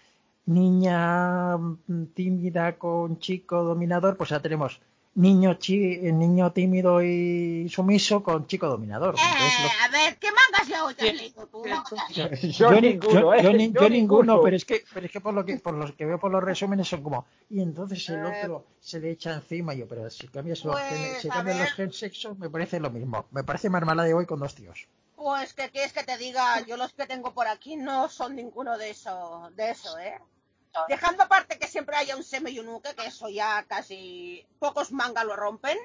niña mm, tímida con chico dominador, pues ya tenemos niño chi, niño tímido y sumiso con chico dominador. Lo- Eh, a ver, ¿qué mangas te has leído tú? yo, Yo ni- ninguno, yo- ¿eh? yo ni- Yo yo ninguno, ninguno. pero es que, pero es que por lo que, por lo que veo por los resúmenes son como, y entonces el Eh, otro se le echa encima, y yo, pero si cambias los, Pues, gen- si a cambias los gen sexos, me parece lo mismo. Me parece marmala de hoy con dos tíos. Pues que quieres que te diga, yo los que tengo por aquí no son ninguno de eso, de eso, ¿eh? Dejando aparte que siempre haya un seme y un uke, que eso ya casi pocos mangas lo rompen,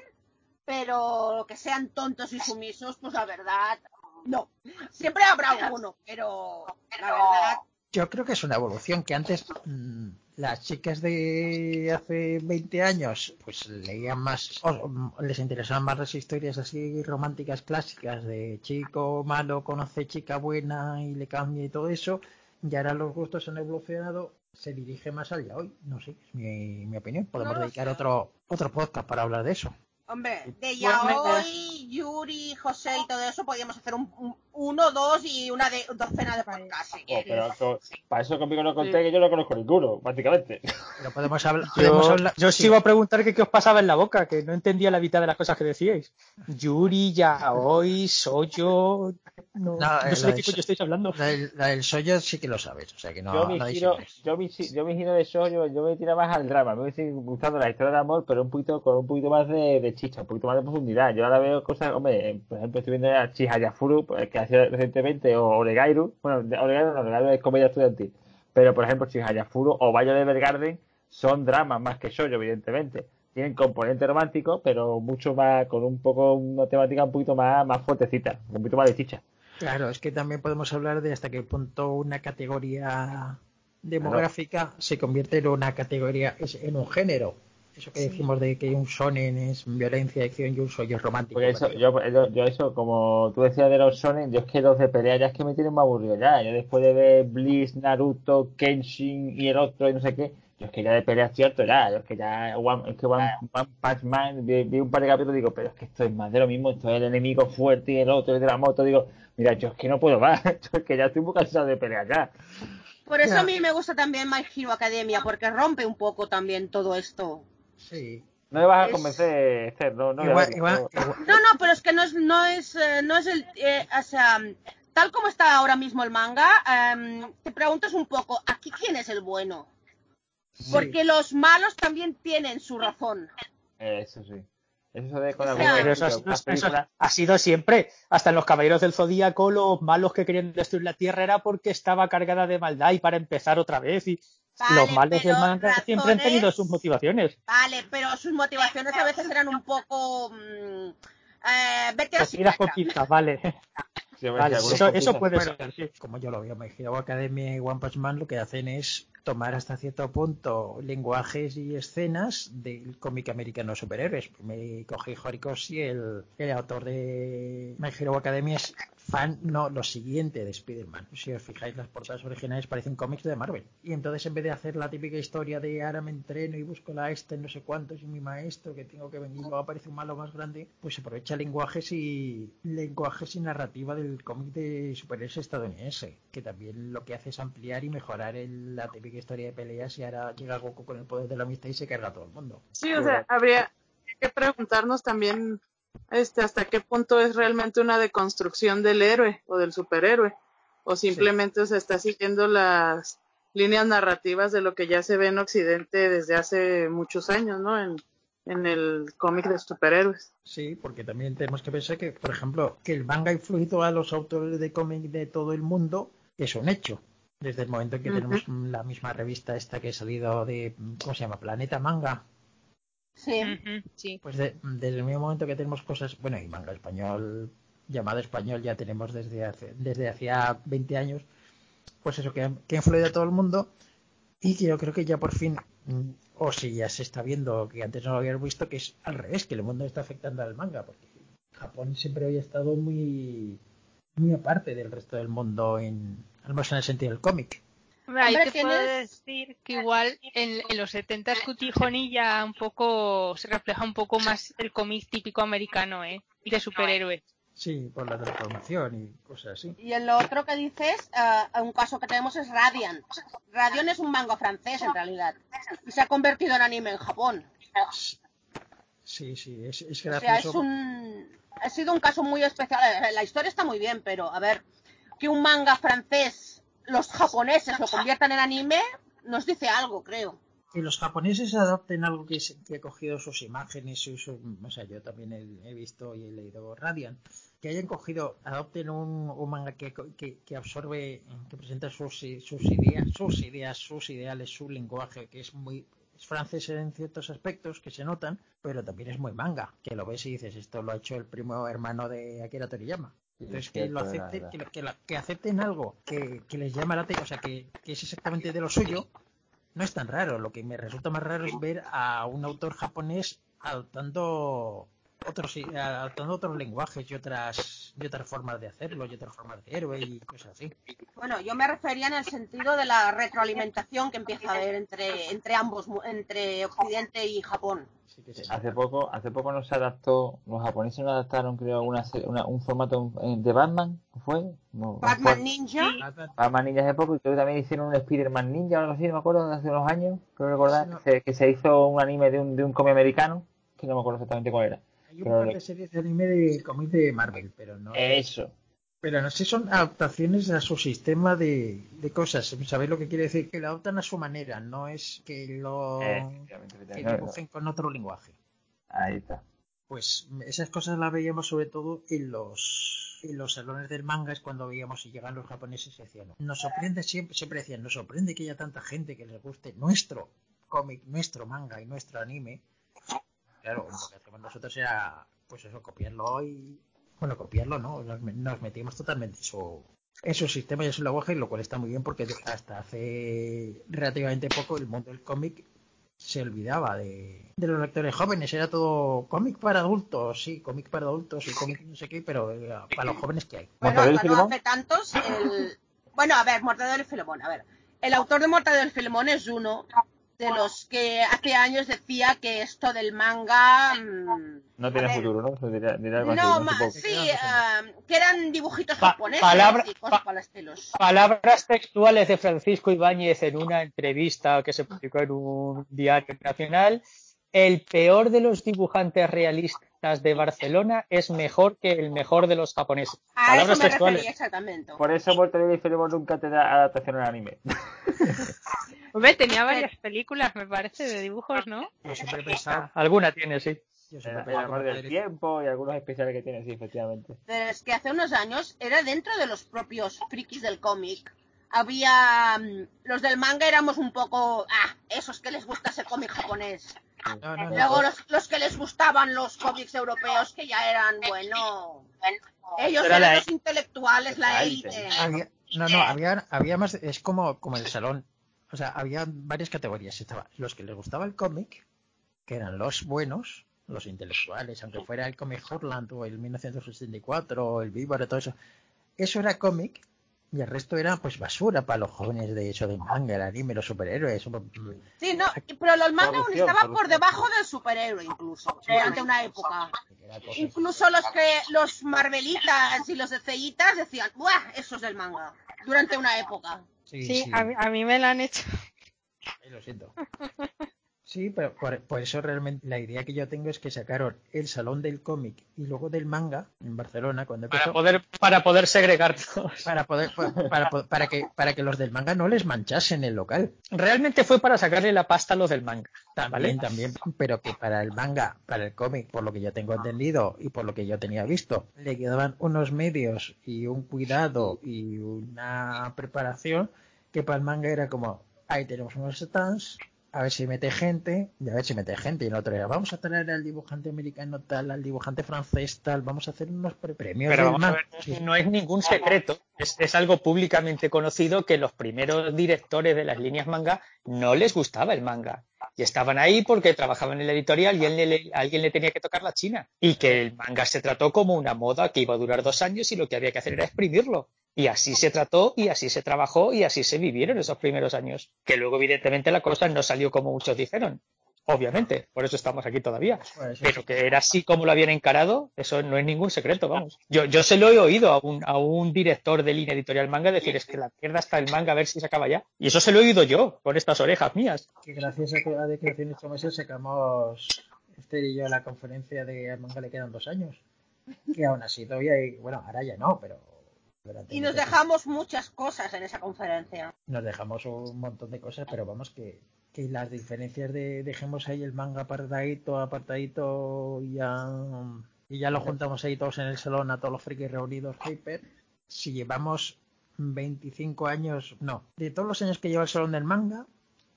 pero que sean tontos y sumisos, pues la verdad, no. Siempre habrá alguno, pero la verdad, Yo creo que es una evolución que antes mm, las chicas de hace 20 años pues leían más, o mm, les interesaban más las historias así románticas clásicas de chico malo conoce chica buena y le cambia y todo eso, y ahora los gustos han evolucionado, se dirige más al hoy, no sé, es mi, mi opinión. Podemos No dedicar sé. otro otro podcast para hablar de eso. Hombre, de Yaoi, Yuri, José y todo eso podíamos hacer un, un- uno, dos y una de, docena de podcasts. si Oh, pero co- para eso conmigo no conté Sí. que yo no conozco ninguno, prácticamente. Pero podemos hablar. podemos Yo, hablar- yo os sí. iba a preguntar que qué os pasaba en la boca, que no entendía la mitad de las cosas que decíais. Yuri, Yaoi, Soyo. No, No, no eh, sé la de qué coño estáis hablando. La del, la del Soyo sí que lo sabes, o sea que no, yo, mi no giro, yo, mi, yo mi giro de Soyo, yo me tiro más al drama, me sigue gustando la historia de amor, pero un poquito, con un poquito más de, de chicha, un poquito más de profundidad. Yo ahora veo cosas, hombre, eh, por ejemplo, estoy viendo a Chihayafuru, pues, que ha sido recientemente, o Oregairu, bueno, de- Oregairu no, Oregairu es comedia estudiantil, pero por ejemplo, Chihayafuru o Violet Evergarden son dramas más que Soyo, evidentemente. Tienen componente romántico, pero mucho más, con un poco, una temática un poquito más, más fuertecita, un poquito más de chicha. Claro, es que también podemos hablar de hasta qué punto una categoría demográfica se convierte en una categoría, en un género. Eso que decimos de que un shonen es violencia, acción y un soyo es romántico. Porque eso, yo, yo, yo eso, como tú decías de los shonen, yo es que los de pelea ya es que me tienen más aburrido ya. Yo después de ver Bliss, Naruto, Kenshin y el otro y no sé qué, yo es que ya de pelea es cierto ya. Yo es que ya, One, es que One, One Punch Man, vi, vi un par de capítulos y digo, pero es que esto es más de lo mismo, esto es el enemigo fuerte y el otro es de la moto. Digo, mira, yo es que no puedo más, yo es que ya estoy muy cansado de pelear ya. Por eso Ya. a mí me gusta también My Hero Academia, porque rompe un poco también todo esto. Sí. No me vas a Es- convencer, Esther, no, no voy a Igual- verla, igual- no. igual- No, no, pero es que no es, no es, eh, no es el, eh, o sea, tal como está ahora mismo el manga, em, te preguntas un poco, ¿aquí quién es el bueno? sí. Porque los malos también tienen su razón. Eso sí. Eso de con O sea, Pero eso, ha sido- eso películas- ha sido siempre. Hasta en los Caballeros del Zodíaco, los malos que querían destruir la Tierra era porque estaba cargada de maldad y para empezar otra vez. Y Vale, los malos del manga siempre han tenido sus motivaciones. Vale, pero sus motivaciones a veces eran un poco... mm, eh, vete a pinzas, vale. Sí, Vale, eso, eso puede Bueno, ser. sí. como yo lo veo, My Hero Academia y One Punch Man lo que hacen es tomar hasta cierto punto lenguajes y escenas del cómic americano de superhéroes. Me cogí Horikoshi, el, el autor de My Hero Academia, es fan, no, lo siguiente de Spider-Man. Si os fijáis, las portadas originales parecen cómics de Marvel. Y entonces, en vez de hacer la típica historia de ahora me entreno y busco la este no sé cuántos y mi maestro que tengo que venir, luego aparece un malo más grande, pues aprovecha lenguajes y lenguajes y narrativa del cómic de superhéroes estadounidense, que también lo que hace es ampliar y mejorar el- la típica historia de peleas y ahora llega Goku con el poder de la amistad y se carga a todo el mundo. Sí, o sea, habría que preguntarnos también este hasta qué punto es realmente una deconstrucción del héroe o del superhéroe o simplemente se está siguiendo las líneas narrativas de lo que ya se ve en Occidente desde hace muchos años, ¿no? En, en el cómic de superhéroes. Sí, porque también tenemos que pensar que, por ejemplo, que el manga ha influido a los autores de cómic de todo el mundo es un hecho. Desde el momento en que tenemos la misma revista esta que ha salido de, ¿cómo se llama? Planeta Manga. Sí. Pues de- desde el mismo momento que tenemos cosas, bueno, y manga español, llamado español, ya tenemos desde hace, desde hacía 20 años, pues eso, que, ha- que ha influido a todo el mundo y que yo creo que ya por fin, mm, o si ya se está viendo, que antes no lo habíamos visto, que es al revés, que el mundo está afectando al manga, porque Japón siempre había estado muy, muy aparte del resto del mundo, en, al menos en el sentido del cómic. Hombre, ahí Hombre, te puedo decir que igual en, en los 70 Cutijoni ya un poco se refleja un poco más el cómic típico americano, ¿eh? De superhéroes. Sí, por la transformación y cosas así. Y en lo otro que dices, eh, un caso que tenemos es Radiant. Radiant es un manga francés en realidad. Y se ha convertido en anime en Japón. Sí, sí, es, es O sea, es gracioso. un... Ha sido un caso muy especial. La historia está muy bien, pero a ver, que un manga francés, los japoneses lo conviertan en anime, nos dice algo, creo. que los japoneses adopten algo que, que ha cogido sus imágenes, sus, o sea, yo también he, visto y he leído Radiant, que hayan cogido, adopten un, un manga que, que, que absorbe, que presenta sus, sus ideas, sus ideas, sus ideales, su lenguaje, que es muy es francés en ciertos aspectos que se notan, pero también es muy manga, que lo ves y dices, esto lo ha hecho el primo hermano de Akira Toriyama. Entonces que lo acepten, que, que, que acepten algo que, que les llama la atención, o sea, que, que es exactamente de lo suyo, no es tan raro. Lo que me resulta más raro es ver a un autor japonés adoptando otros sí, adaptando otros lenguajes y otras y otras formas de hacerlo y otras formas de héroe y cosas así. Bueno, yo me refería en el sentido de la retroalimentación que empieza a haber entre, entre ambos, mu- entre Occidente y Japón. Sí que sí. Hace poco, hace poco no se adaptó, los japoneses no adaptaron, creo, una, se- una- un formato eh, de Batman, ¿fue? No, Batman fue. Ninja. Batman Ninja hace poco y creo que también hicieron un Spider-Man Ninja o algo así, no me acuerdo, de hace unos años, creo recordar, Sí, no. que, se, que se hizo un anime de un, de un cómic americano, que no me acuerdo exactamente cuál era. Hay un par de series de anime de cómics de Marvel, pero no. Eso. Pero no sé, son adaptaciones a su sistema de, de cosas. ¿Sabéis lo que quiere decir? Que lo adaptan a su manera, no es que lo Eh, que dibujen con otro lenguaje. Ahí está. Pues esas cosas las veíamos sobre todo en los en los salones del manga es cuando veíamos y llegan los japoneses y decían, nos sorprende siempre, siempre decían, nos sorprende que haya tanta gente que les guste nuestro cómic, nuestro manga y nuestro anime. Claro, lo que hacíamos nosotros era, pues eso, copiarlo y, bueno, copiarlo, ¿no? Nos, nos metíamos totalmente en su, en su sistema y en su lenguaje, lo cual está muy bien porque hasta hace relativamente poco el mundo del cómic se olvidaba de, de los lectores jóvenes, era todo cómic para adultos, sí, cómic para adultos y cómic no sé qué, pero eh, para los jóvenes que hay. Bueno, ¿Mortadelo y hasta no hace tantos. El... Bueno, a ver, Mortadelo y Filemón. A ver, el autor de Mortadelo y Filemón es uno de los que hace años decía que esto del manga. mm, No tiene futuro, ¿no? Eso algo así, No, ma- sí, ah, que eran dibujitos Pa- japoneses palabra- y cosas pa- para estilos. Palabras textuales de Francisco Ibáñez en una entrevista que se publicó en un diario nacional. El peor de los dibujantes realistas de Barcelona es mejor que el mejor de los japoneses. A eso Palabras me textuales. refería exactamente. Por eso Mortadelo y Filemón nunca te da adaptación al anime. Hombre, tenía varias películas, me parece, de dibujos, ¿no? Yo siempre he pensado, Alguna tiene, sí. yo siempre he pensado del tiempo y algunos especiales que tiene, sí, efectivamente. Pero es que hace unos años era dentro de los propios frikis del cómic. Había. mm, Los del manga éramos un poco. Ah, esos que les gusta ese cómic japonés. No, no, no, Luego los, los que les gustaban los cómics europeos, que ya eran, bueno. Ellos Era eran los intelectuales, la élite. no, no, había, había más, es como, como el salón. O sea, había varias categorías. Estaba los que les gustaba el cómic, que eran los buenos, los intelectuales, aunque fuera el cómic Horland o el 1964 o el Víbora, todo eso. Eso era cómic y el resto era pues basura para los jóvenes de eso de manga, el anime, los superhéroes. Sí, no, pero los manga aún Corrupción, estaba por debajo del superhéroe, incluso, durante una época. Incluso los que los Marvelitas y los Deceitas decían, ¡buah! Eso es del manga. Durante una época. Sí, Sí, sí. A, mí, a mí me la han hecho. Lo siento. Sí, pero por, por eso realmente la idea que yo tengo es que sacaron el salón del cómic y luego del manga en Barcelona cuando Para empezó poder, para poder segregarlos. para poder para, para, para que para que los del manga no les manchasen el local. Realmente fue para sacarle la pasta a los del manga. También, ¿vale? también, pero que para el manga, para el cómic, por lo que yo tengo entendido y por lo que yo tenía visto, le quedaban unos medios y un cuidado y una preparación que para el manga era como, ahí tenemos unos stands, a ver si mete gente, y a ver si mete gente, y el otro vamos a traer al dibujante americano tal, al dibujante francés tal, vamos a hacer unos pre- premios Pero vamos a ver, no es ningún secreto, es, es algo públicamente conocido que los primeros directores de las líneas manga no les gustaba el manga. Y estaban ahí porque trabajaban en la editorial y alguien le, alguien le tenía que tocar la china. Y que el manga se trató como una moda que iba a durar dos años y lo que había que hacer era exprimirlo. Y así se trató y así se trabajó y así se vivieron esos primeros años. Que luego, evidentemente, la cosa no salió como muchos dijeron. Obviamente, por eso estamos aquí todavía. Pues Pero que era así como lo habían encarado, eso no es ningún secreto, vamos. Yo, yo se lo he oído a un, a un director de línea editorial manga decir, es que la mierda está el manga, a ver si se acaba ya. Y eso se lo he oído yo, con estas orejas mías. que gracias a que a declaraciones como esas sacamos Esther y yo la conferencia de al manga le quedan dos años. Que aún así todavía hay, bueno, ahora ya no, pero Y nos dejamos muchas cosas en esa conferencia. nos dejamos un montón de cosas, pero vamos que, que las diferencias de dejemos ahí el manga apartadito, apartadito y ya, y ya lo juntamos ahí todos en el salón a todos los frikis reunidos, Hyper. Si llevamos 25 años, no, de todos los años que lleva el salón del manga,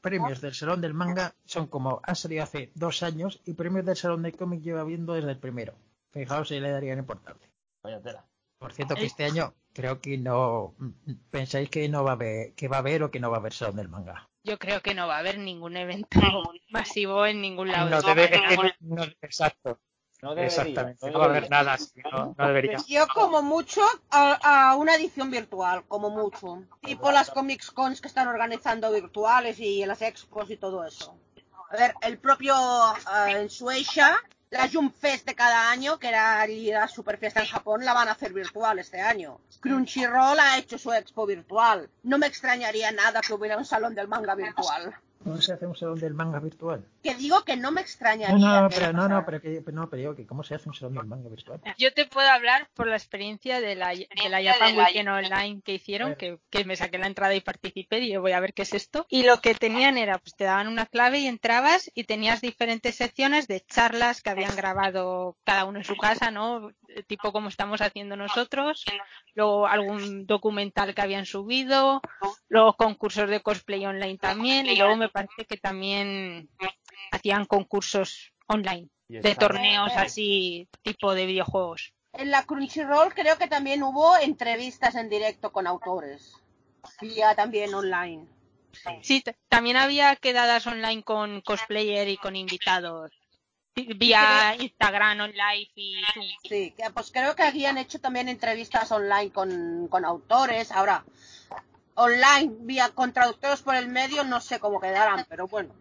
premios del salón del manga son como han salido hace dos años y premios del salón del cómic lleva viendo desde el primero. Fijaos si le darían importancia. Vaya tela. Por cierto que este año creo que no pensáis que no va a haber que va a haber o que no va a haber salón del manga. Yo creo que no va a haber ningún evento masivo en ningún lado. No de debe- España. es que no- no- exacto. No debería, Exactamente, no va a haber nada así, no, no debería. Yo como mucho a, a una edición virtual, como mucho. Tipo las Comics Cons que están organizando virtuales y las expos y todo eso. A ver, el propio eh, en Suecia, la Jump Fest de cada año, que era la super fiesta en Japón, la van a hacer virtual este año. Crunchyroll ha hecho su expo virtual. No me extrañaría nada que hubiera un salón del manga virtual. ¿Cómo se hace un salón del manga virtual? Que digo que no me No, extrañaría. no, que pero, no, no, pero, que, no, pero digo que ¿cómo se hace un salón del manga virtual? Yo te puedo hablar por la experiencia de la, de la Japan Weekend Online que hicieron, que, que me saqué la entrada y participé y yo voy a ver qué es esto. Y lo que tenían era, pues te daban una clave y entrabas y tenías diferentes secciones de charlas que habían grabado cada uno en su casa, ¿no? Tipo como estamos haciendo nosotros. Luego algún documental que habían subido. Luego concursos de cosplay online también. Y luego me parece que también hacían concursos online de torneos así tipo de videojuegos. En la Crunchyroll creo que también hubo entrevistas en directo con autores. Vía también online. Sí, también había quedadas online con cosplayer y con invitados. vi- Vía Instagram, online y Zoom. Sí, pues creo que habían hecho también entrevistas online con, con autores. Ahora, online, vía con traductores por el medio, no sé cómo quedarán, pero bueno.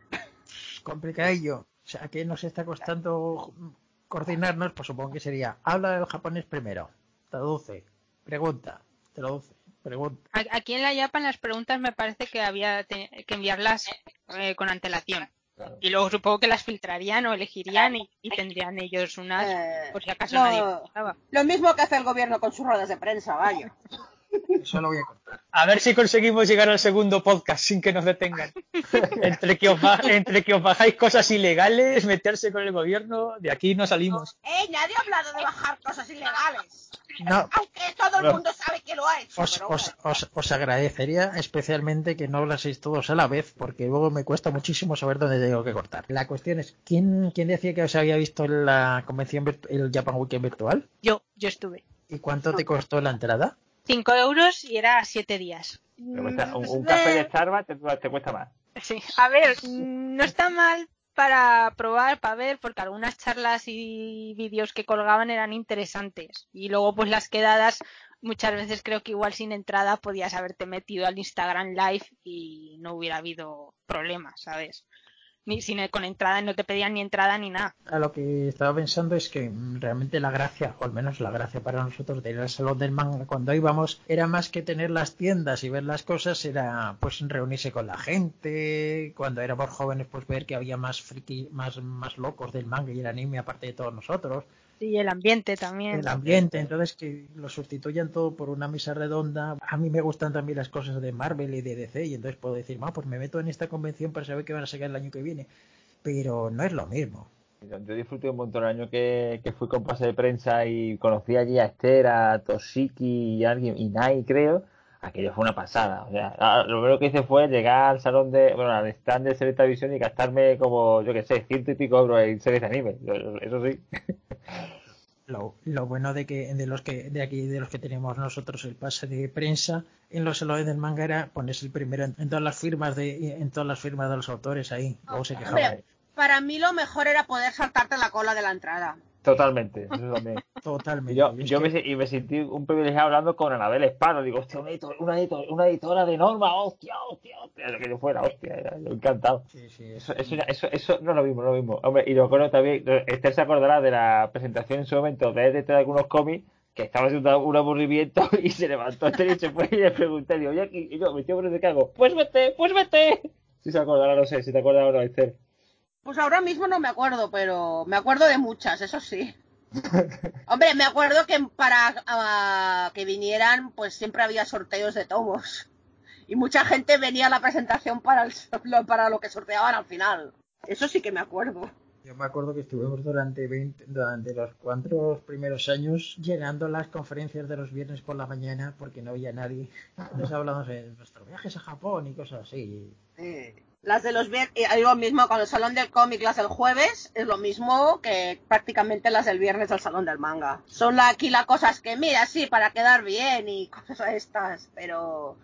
complicadillo. O sea, que nos está costando coordinarnos, pues supongo que sería, habla el japonés primero, traduce, pregunta, traduce, pregunta. Aquí en la Japan las preguntas me parece que había que enviarlas eh, con antelación. Claro. Y luego supongo que las filtrarían o elegirían y, y tendrían ellos unas Eh, por si acaso no. nadie. Lo mismo que hace el gobierno con sus ruedas de prensa, vaya. Eso lo voy a cortar. A ver si conseguimos llegar al segundo podcast sin que nos detengan. entre, que os ba- entre que os bajáis cosas ilegales, meterse con el gobierno, de aquí no salimos. ¡Ey! Nadie ha hablado de bajar cosas ilegales. No, Aunque todo el mundo sabe que lo ha hecho. os, pero os, bueno. os, os agradecería especialmente que no hablaseis todos a la vez, porque luego me cuesta muchísimo saber dónde tengo que cortar. La cuestión es, ¿quién, quién decía que os había visto en la convención, el Japan Weekend virtual? Yo, yo estuve. ¿Y cuánto te costó la entrada? 5 euros y era 7 días. Pero cuesta- un, un Mm, café de Starbucks te, te cuesta más. Sí, a ver, mm, no está mal para probar, para ver, porque algunas charlas y vídeos que colgaban eran interesantes. Y luego, pues las quedadas, muchas veces creo que igual sin entrada podías haberte metido al Instagram Live y no hubiera habido problemas, ¿sabes? Ni sin con entrada, no te pedían ni entrada ni nada. A lo que estaba pensando es que realmente la gracia, o al menos la gracia para nosotros de ir al salón del manga cuando íbamos, era más que tener las tiendas y ver las cosas, era pues reunirse con la gente, cuando éramos jóvenes pues ver que había más friki, más, más locos del manga y el anime aparte de todos nosotros, Y el ambiente también. el ambiente, entonces que lo sustituyan todo por una mesa redonda. A mí me gustan también las cosas de Marvel y de DC y entonces puedo decir, "Ah, pues me meto en esta convención para saber qué van a sacar el año que viene, pero no es lo mismo. Yo yo disfruté un montón el año que, que fui con pase de prensa y conocí allí a Esther, a Toshiki y a alguien, y Nai creo. Aquello fue una pasada. O sea, ah, lo primero que hice fue llegar al salón de, bueno, al stand de Visión y gastarme como, yo que sé, ciento y pico euros en series de anime. Eso sí. Lo, lo bueno de que de los que de aquí de los que tenemos nosotros el pase de prensa en los salones del manga era ponerse el primero en, en todas las firmas de en todas las firmas de los autores ahí luego se quejaban Hombre, para mí lo mejor era poder saltarte la cola de la entrada. Totalmente. Eso también. totalmente yo, yo me, se- y me sentí un privilegiado hablando con Anabel Espano. Digo, hostia, una, editor- una, editor- una editora de norma, hostia, hostia, hostia, que yo fuera, hostia, yo encantado. sí, sí, Eso, eso, eso, eso no es lo mismo, no es lo mismo. Hombre, y lo recuerdo también, Esther se acordará de la presentación en su momento de de algunos cómics que estaba haciendo un aburrimiento y se levantó Esther y se fue y le pregunté, digo, oye, aquí, y yo, me tío, ¿pero qué hago? Pues vete, pues vete. Si se acordará, no sé, si te acuerdas ahora, Esther. Pues ahora mismo no me acuerdo, pero me acuerdo de muchas, eso sí. Hombre, me acuerdo que para ah, que vinieran, pues siempre había sorteos de tomos. Y mucha gente venía a la presentación para, el, lo- para lo que sorteaban al final. Eso sí que me acuerdo. yo me acuerdo que estuvimos durante 20 durante los cuatro primeros años llenando las conferencias de los viernes por la mañana porque no había nadie entonces hablamos de nuestros viajes a Japón y cosas así Eh, Las de los viernes, lo mismo con el salón del cómic, las del jueves, es lo mismo que prácticamente las del viernes del salón del manga. Son la- aquí las cosas que, mira, sí, para quedar bien y cosas estas, pero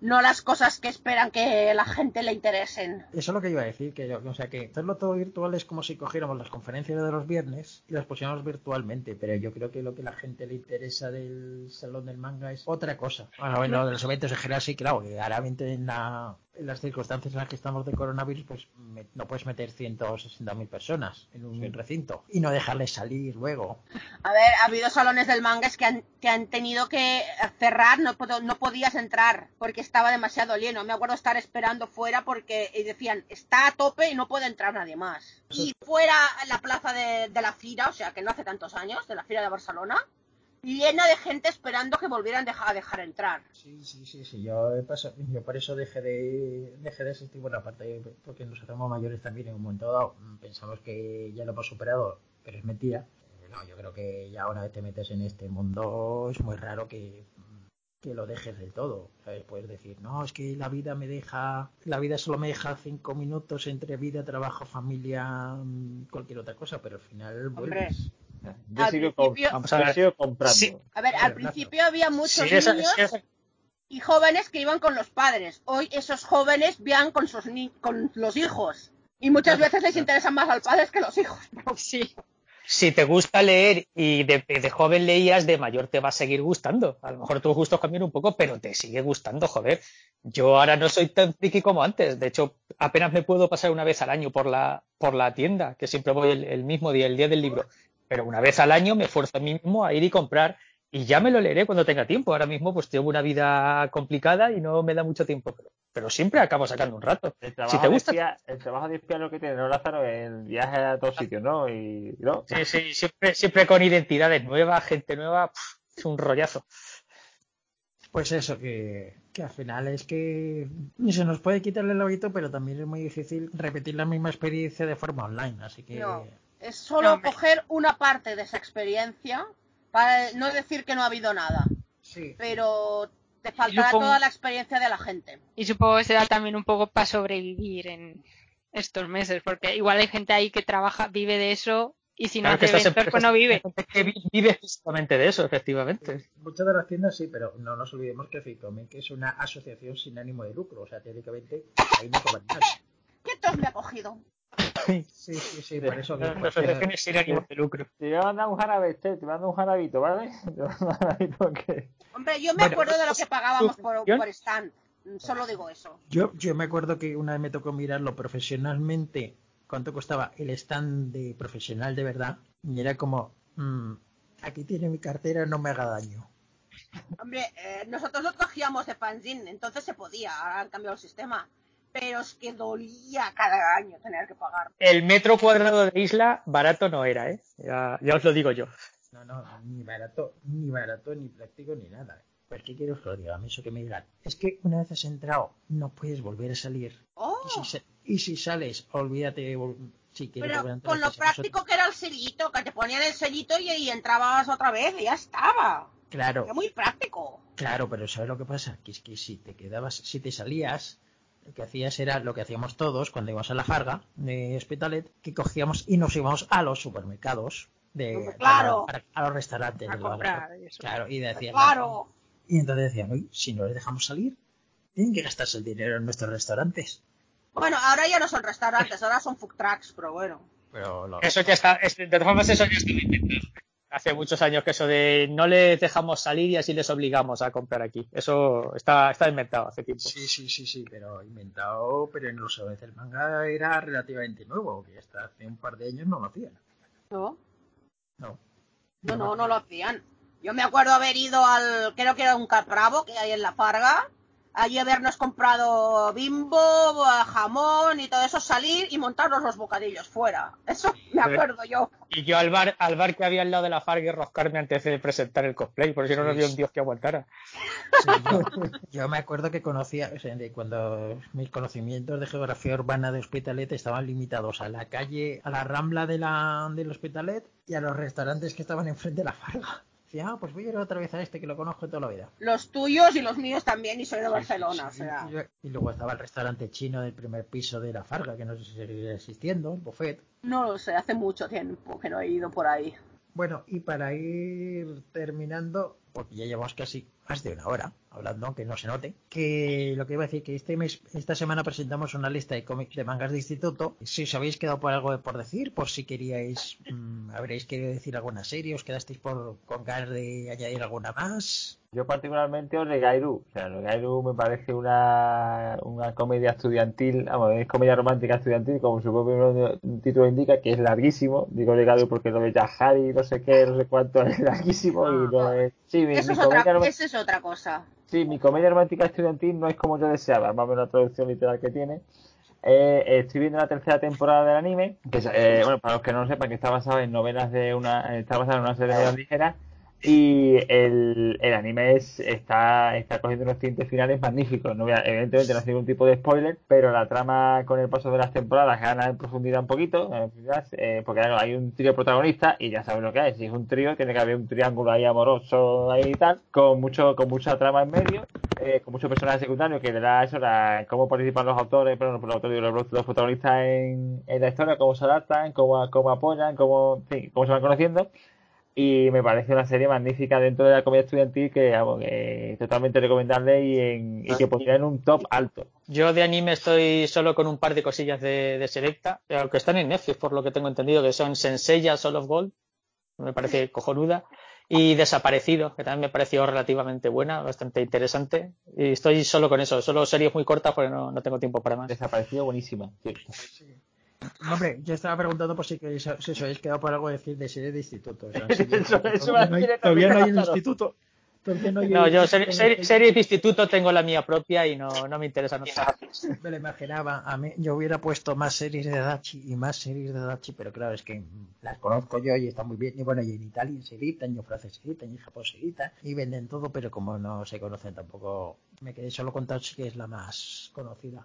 no las cosas que esperan que la gente le interesen. Eso es lo que iba a decir, que yo, o sea que hacerlo todo virtual es como si cogiéramos las conferencias de los viernes y las pusiéramos virtualmente, pero yo creo que lo que a la gente le interesa del salón del manga es otra cosa. Bueno, bueno, de los eventos en general sí, claro, que ahora en, la, las circunstancias en las que estamos de coronavirus, pues me- no puedes meter 160.000 personas en un recinto y no dejarles salir luego. A ver, ha habido salones del manga que han, que han tenido que cerrar, no, no podías entrar porque estaba demasiado lleno. Me acuerdo estar esperando fuera porque y decían, está a tope y no puede entrar nadie más. Y fuera la plaza de, de la Fira, o sea que no hace tantos años, de la Fira de Barcelona, llena de gente esperando que volvieran deja- a dejar entrar. Sí, sí, sí, sí. Yo, he pasado- yo por eso dejé de, dejé de asistir, bueno, aparte porque nos hacemos mayores también en un momento dado. Pensamos que ya lo hemos superado, pero es mentira. Eh, No, yo creo que ya una vez te metes en este mundo es muy raro que, que lo dejes del todo. ¿sabes? Puedes decir, no, es que la vida me deja, la vida solo me deja cinco minutos entre vida, trabajo, familia, mm, cualquier otra cosa, pero al final vuelves. Yo Al sigo, principio- a yo ver. sigo comprando. Sí. A ver, al principio había muchos Sí, esa- niños y jóvenes que iban con los padres. Hoy esos jóvenes van con, sus ni- con los hijos. Y muchas veces les interesan más al padre que los hijos. Sí. si te gusta leer y de, de joven leías, de mayor te va a seguir gustando. A lo mejor tus gustos cambian un poco, pero te sigue gustando, joder. Yo ahora no soy tan friki como antes. De hecho, apenas me puedo pasar una vez al año por la, por la tienda, que siempre voy el, el mismo día, el día del libro. Pero una vez al año me esfuerzo a mí mismo a ir y comprar. Y ya me lo leeré cuando tenga tiempo. Ahora mismo pues tengo una vida complicada y no me da mucho tiempo. Pero, pero siempre acabo sacando un rato. El Si trabajo, te de gusta, espía, el trabajo de espía es lo que tiene, ¿no, Lázaro? El viaje a todos sitios, ¿no? Y, ¿no? Sí, sí, siempre, siempre con identidades nuevas, gente nueva, pf, es un rollazo. Pues eso, que, que al final es que se nos puede quitarle el hábito, pero también es muy difícil repetir la misma experiencia de forma online. Así que No. Es solo No, coger una parte de esa experiencia para no decir que no ha habido nada. sí, Pero te faltará supongo- toda la experiencia de la gente. Y supongo que será también un poco para sobrevivir en estos meses, porque igual hay gente ahí que trabaja, vive de eso, y si no Claro que hace eventos, pues no empresas- vive. hay gente que vi- vive justamente de eso, efectivamente. muchas de las tiendas sí, pero no nos olvidemos que Ficome, que es una asociación sin ánimo de lucro, o sea, teóricamente ahí no cobran nada. ¿Qué tos me ha cogido? Sí, sí, sí, por eso. que- Asociaciones sin ánimo de lucro. Te voy a mandar un jarabe, este, te mando un jarabito, ¿vale? Te mando un jarabito que... Hombre, yo me Bueno, acuerdo de lo que pagábamos por, por stand. Solo digo eso. Yo, yo me acuerdo que una vez me tocó mirarlo profesionalmente, cuánto costaba el stand de profesional de verdad, y era como, mm, aquí tiene mi cartera, no me haga daño. Hombre, eh, nosotros lo cogíamos de fanzine, entonces se podía, ahora han cambiado el sistema. Pero es que dolía cada año tener que pagar. El metro cuadrado de isla barato no era, ¿eh? Ya, ya os lo digo yo. No, no, ni barato, ni barato, ni práctico, ni nada. ¿Por qué quiero que lo digan? Eso que me digan. Es que una vez has entrado, no puedes volver a salir. ¡Oh! Y si, y si sales, olvídate si quieres Pero volver a entrar. con lo nosotros- práctico que era el sellito, que te ponían el sellito y, y entrabas otra vez y ya estaba. Claro, Era muy práctico. claro, pero ¿sabes lo que pasa? Que es que si te quedabas, si te salías, que hacías era lo que hacíamos todos cuando íbamos a la Farga de Hospitalet, que cogíamos y nos íbamos a los supermercados. De, claro. para- a los restaurantes. A de comprar. Claro, y decían, Claro. Y entonces decían, "Uy, si no les dejamos salir, tienen que gastarse el dinero en nuestros restaurantes. Bueno, ahora ya no son restaurantes, ahora son food trucks, pero bueno. Pero lo- Eso ya está, es- de todas formas eso ya está inventado. Hace muchos años que eso de no les dejamos salir y así les obligamos a comprar aquí. Eso está, está inventado hace tiempo. Sí, sí, sí, sí, pero inventado, pero en los salones del manga era relativamente nuevo, que hasta hace un par de años no lo hacían. No, No. no, no, no lo hacían. Yo me acuerdo haber ido al, creo que era un Capravo que hay en la Farga, allí habernos comprado bimbo, jamón y todo eso, salir y montarnos los bocadillos fuera. Eso me acuerdo yo. Y yo al bar, al bar que había al lado de la Farga y roscarme antes de presentar el cosplay, porque si no, no Sí, había un dios que aguantara. Sí, yo, yo me acuerdo que conocía, o sea, de cuando mis conocimientos de geografía urbana de Hospitalet estaban limitados a la calle, a la rambla de la, del Hospitalet y a los restaurantes que estaban enfrente de la Farga. Decía, ah, pues voy a ir otra vez a este que lo conozco toda la vida. Los tuyos y los míos también, y soy de Barcelona, o sea. y, y luego estaba el restaurante chino del primer piso de la Farga, que no sé si seguirá existiendo, el buffet. No lo sé, hace mucho tiempo que no he ido por ahí. Bueno, y para ir terminando, porque ya llevamos casi más de una hora hablando, aunque no se note, que lo que iba a decir, que este mes, esta semana presentamos una lista de cómics de mangas de instituto. Si os habéis quedado por algo por decir, por si queríais, mmm, habréis querido decir alguna serie, os quedasteis por, con ganas de añadir alguna más. Yo particularmente Oregairu, o sea, Oregairu me parece una, una comedia estudiantil, vamos, es comedia romántica estudiantil, como su propio título indica, que es larguísimo. Digo Oregairu porque lo de Yahari, no sé qué, no sé cuánto, es larguísimo y no es... Sí, mi, Eso mi es otra, comedia eso es otra cosa. Sí, mi comedia romántica estudiantil no es como yo deseaba, más o menos la traducción literal que tiene. Eh, estoy viendo la tercera temporada del anime, que es, eh, bueno, para los que no lo sepan, que está basado en novelas de una, está basado en una serie de ligeras y el, el anime es, está, está cogiendo unos tintes finales magníficos. No voy a- evidentemente no hace ningún tipo de spoiler, pero la trama con el paso de las temporadas gana en profundidad un poquito, eh, porque hay un trío protagonista y ya sabes lo que es. Si es un trío, tiene que haber un triángulo ahí amoroso ahí y tal, con mucho, con mucha trama en medio, eh, con muchos personajes secundarios que le da eso, la, cómo participan los autores, pero los autores, los, protagonistas en, la historia, cómo se adaptan, cómo, cómo apoyan, cómo, fin, cómo se van conociendo y me parece una serie magnífica dentro de la comedia estudiantil que, vamos, que totalmente recomendable y, en, y que pondría en un top alto. Yo de anime estoy solo con un par de cosillas de, de Selecta, aunque están en Netflix, por lo que tengo entendido, que son Senseiya Soul of Gold, me parece cojonuda, y Desaparecido, que también me pareció relativamente buena, bastante interesante. Y estoy solo con eso, solo series muy cortas porque no, no tengo tiempo para más. Desaparecido buenísima, cierto. Hombre, yo estaba preguntando por si, queréis, si os habéis quedado por algo decir de serie de instituto. O sea, si- Eso- eso todavía no hay, tiene todavía no hay un instituto. No, No, yo ser- ser- series de instituto tengo la mía propia y no, no me interesa nada. Me lo imaginaba. A mí, yo hubiera puesto más series de Dachi y más series de Dachi, pero claro, es que las conozco yo y están muy bien. Y bueno, y en Italia se editan, y en Francia se editan, y en Japón se editan, y venden todo, pero como no se conocen tampoco, me quedé solo con Dachi, que es la más conocida.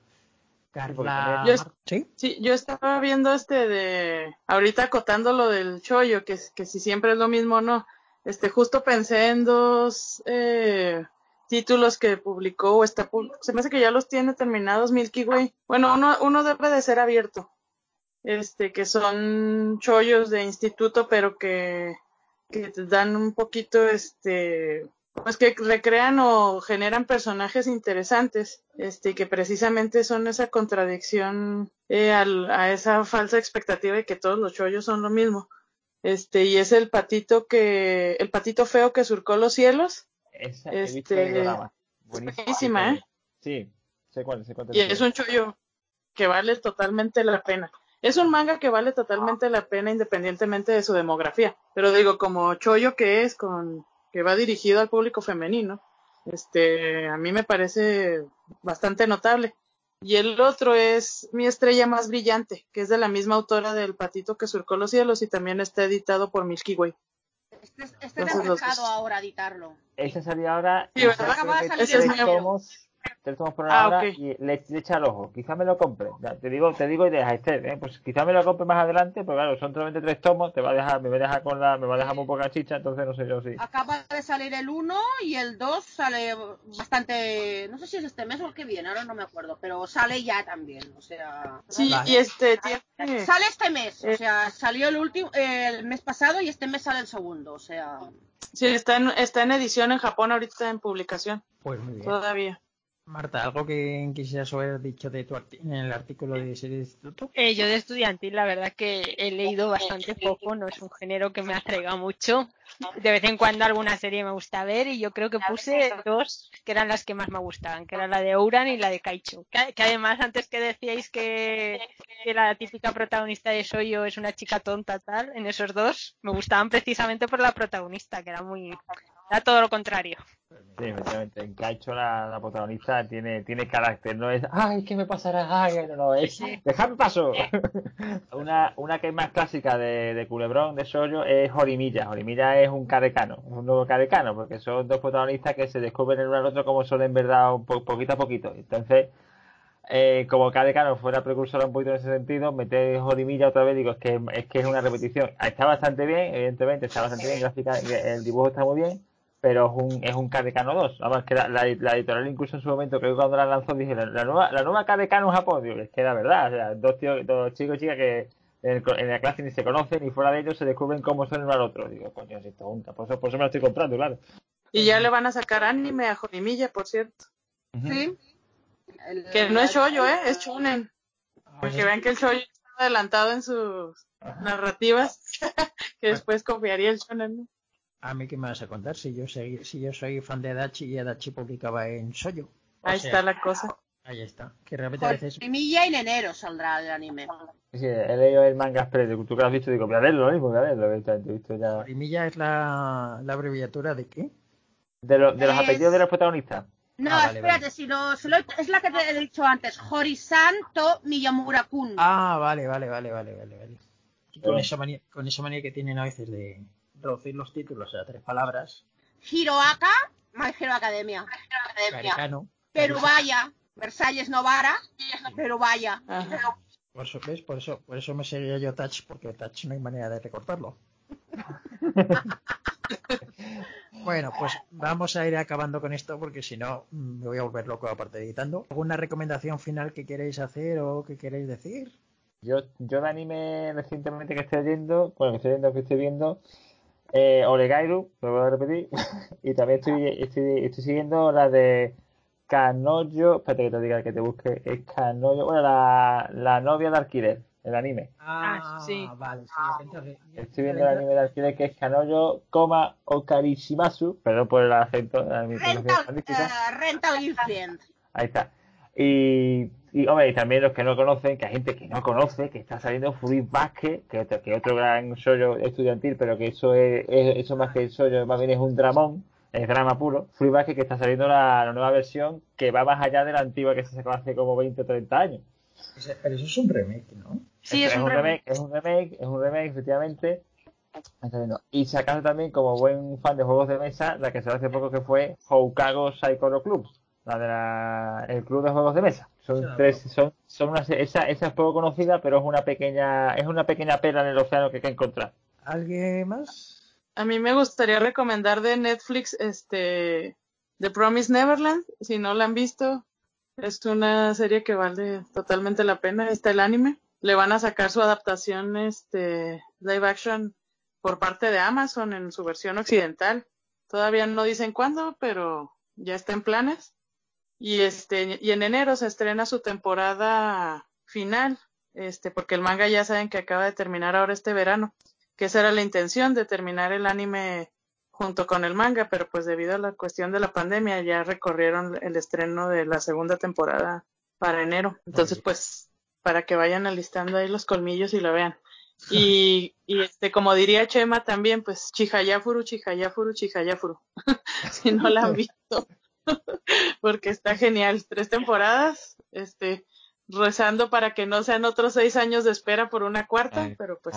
Carla. Yo- ¿Sí? Sí, yo estaba viendo este de, ahorita acotando lo del chollo, que, que si siempre es lo mismo o no. Este, justo pensé en dos eh, títulos que publicó, o está, se me hace que ya los tiene terminados Milky Way. Bueno, uno, uno debe de ser abierto. Este, que son chollos de instituto, pero que, que te dan un poquito, este, pues que recrean o generan personajes interesantes, este, que precisamente son esa contradicción eh, al- a esa falsa expectativa de que todos los chollos son lo mismo. Este, y es el patito que, el patito feo que surcó los cielos, Esa, Este. Buenísima. buenísima, ¿eh? Sí, sé cuál, sé cuál y es un chollo que vale totalmente la pena. Es un manga que vale totalmente la pena independientemente de su demografía. Pero digo, como chollo que es, con, que va dirigido al público femenino, este, a mí me parece bastante notable. Y el otro es Mi estrella más brillante, que es de la misma autora del Patito que surcó los cielos y también está editado por Milky Way. Este, este Entonces, te los- ahora a editarlo. Esa salía ahora. Sí, ¿verdad? Acaba de salir Ese es tomos, tres tomos por Ah, ahora y le, le echa el ojo. Quizá me lo compre. Ya, te digo, te digo y deja Esther, ¿eh? Pues quizá me lo compre más adelante, pero claro, son solamente tres tomos, te va a dejar, me va a dejar con la, me va a dejar muy poca chicha, entonces no sé yo si. Acaba de salir el 1 y el 2 sale bastante. No sé si es este mes o el que viene, ahora no me acuerdo, pero sale ya también. O sea. Sí, Vale. y este tiene, Sale este mes, o Eh. sea, salió el último, el mes pasado y este mes sale el segundo, o sea. sí, está en, está en edición en Japón ahorita en publicación, Pues muy bien. todavía. Marta, ¿algo que quisieras haber dicho de tu en el artículo de de instituto? Eh, yo de estudiantil, la verdad que he leído bastante poco, no es un género que me atraiga mucho. De vez en cuando alguna serie me gusta ver y yo creo que puse dos que eran las que más me gustaban, que era la de Ouran y la de Kaicho. Que, que además antes que decíais que, que la típica protagonista de Soyo es una chica tonta tal, en esos dos me gustaban precisamente por la protagonista, que era muy... Era todo lo contrario. Sí, efectivamente. En Caicho la, la protagonista tiene, tiene carácter, no es, ay, ¿qué me pasará? Ay, no, no, es, dejadme paso. una, una que es más clásica de, de Culebrón, de Soyo, es Jorimilla. Jorimilla es un cadecano, es un nuevo cadecano, porque son dos protagonistas que se descubren el uno al otro como son en verdad po- poquito a poquito. Entonces, eh, como Cadecano fuera precursor un poquito en ese sentido, meter Jorimilla otra vez, digo, es que es que es una repetición. Está bastante bien, evidentemente, está bastante bien, gráfica, el dibujo está muy bien, pero es un, es un Cadecano 2. Vamos, que la, editorial incluso en su momento, que cuando la lanzó, dije, la, nueva, la nueva Cadecano en Japón, es que era verdad, o sea, dos, tíos, dos chicos y chicas que en, el co- en la clase ni se conocen y fuera de ellos se descubren cómo son el uno al otro. Digo, coño, si esto es un- por eso, por eso me lo estoy comprando, claro. Y ya le van a sacar anime a Jorimilla, por cierto. Sí. El- Que no es shoyo, ¿eh? Es shonen. Para Pues que vean que el shoyo está adelantado en sus narrativas, que después copiaría el shonen. ¿no? A mí qué me vas a contar si yo soy, si yo soy fan de Adachi y Adachi publicaba en Soyo. O Ahí sea, está la cosa. Ahí está. Que realmente a veces en enero saldrá el anime. Sí, he leído el manga express, tú que lo has visto, digo, voy a verlo, lo mismo, voy a verlo, he visto ya. Es la, la abreviatura de qué? De, lo- de los Es- apellidos de los protagonistas. No, Ah, vale, espérate, vale. si lo, si lo- es la que te he dicho antes. Horisanto Miyamura-kun. Ah, vale, vale, vale, vale, vale, vale. Con esa manía, con esa manía que tienen a veces de reducir los títulos a tres palabras. Hiroaka, My Hero Academia. Pero vaya, Versalles Novara, pero vaya. Por eso, ¿ves? Por eso, por eso me seguía yo Touch, porque Touch no hay manera de recortarlo. bueno, pues vamos a ir acabando con esto porque si no me voy a volver loco aparte de editando. ¿Alguna recomendación final que queréis hacer o que queréis decir? Yo, yo de anime recientemente que estoy viendo, bueno, que estoy viendo, que estoy viendo, eh, Oregairu, lo voy a repetir, y también estoy, estoy, estoy siguiendo la de Kanoyo, espérate que te diga que te busque, es Kanoyo, bueno, la, la novia de alquiler, el anime. Ah, sí. vale. sí, entonces- Estoy viendo el anime de alquiler que es Kanoyo, coma Okarishimasu, perdón por el acento artística. eh. Ahí está. Y, y, hombre, y también los que no conocen, que hay gente que no conoce, que está saliendo Fruit Basket, que otro, que otro gran sollo estudiantil, pero que eso es, es- eso más que el sollo, más bien es un dramón, es drama puro. Fruit Basket que está saliendo la, la nueva versión que va más allá de la antigua que se sacó hace como 20 o 30 años. Pero eso es un remake, ¿no? Sí, es un remake. Es un remake, es un remake, efectivamente. Y sacando también, como buen fan de juegos de mesa, la que salió hace poco que fue Houkago Psycho Club, la de la, el club de juegos de mesa. Son Sí, tres, son, son una, esa, esa es poco conocida, pero es una pequeña, es una pequeña pera en el océano que hay que encontrar. ¿Alguien más? A mí me gustaría recomendar de Netflix este The Promise Neverland, si no la han visto, es una serie que vale totalmente la pena, está el anime. Le van a sacar su adaptación este live action por parte de Amazon en su versión occidental. Todavía no dicen cuándo, pero ya está en planes. Y este y en enero se estrena su temporada final, este porque el manga ya saben que acaba de terminar ahora este verano que esa era la intención de terminar el anime junto con el manga, pero pues debido a la cuestión de la pandemia ya recorrieron el estreno de la segunda temporada para enero. Entonces, pues, para que vayan alistando ahí los colmillos y lo vean. Y, y este, como diría Chema también, pues Chihayafuru, Chihayafuru, Chihayafuru. si no la han visto. Porque está genial. Tres temporadas, este, rezando para que no sean otros seis años de espera por una cuarta, pero pues,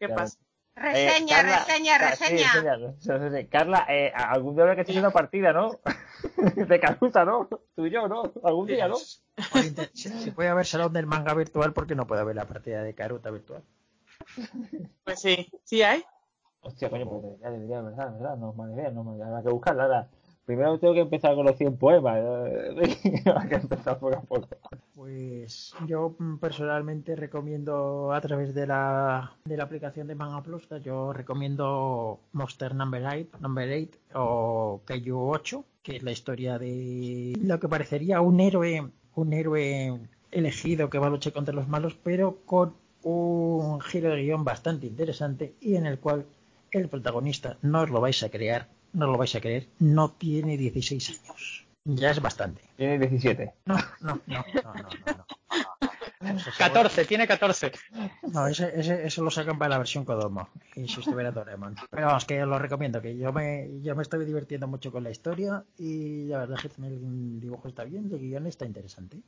¿qué pasa? Reseña, Eh, Carla, reseña, Ca- sí, reseña. reseña, reseña. Carla, eh, algún día habrá que hacer una partida, ¿no? De Caruta, ¿no? Tú y yo, ¿no? Algún día, ¿no? Si, puede haber salón del manga virtual, ¿por qué no puede haber la partida de Karuta virtual? Pues sí, sí hay. Hostia, coño, pues ya debería, ¿verdad? ¿verdad? No es mala idea, no. Habrá que buscarla ahora. Primero tengo que empezar con los 100 poemas. que empezar poco a poco. Pues yo personalmente recomiendo a través de la, de la aplicación de Manga Plus, yo recomiendo Monster Number 8, Number 8 o Kaiju 8, que es la historia de lo que parecería un héroe, un héroe elegido que va a luchar contra los malos, pero con un giro de guion bastante interesante y en el cual el protagonista, no os lo vais a creer, no lo vais a creer, no tiene 16 años. Ya es bastante. Tiene 17. No, no, no, no, no, no. no. Eso seguro- 14, tiene 14. No, ese, ese, eso lo sacan para la versión Kodomo. Y si estuviera Doraemon. Pero vamos, que os lo recomiendo, que yo me, yo me estoy divirtiendo mucho con la historia y la verdad es que el dibujo está bien, el guion está interesante.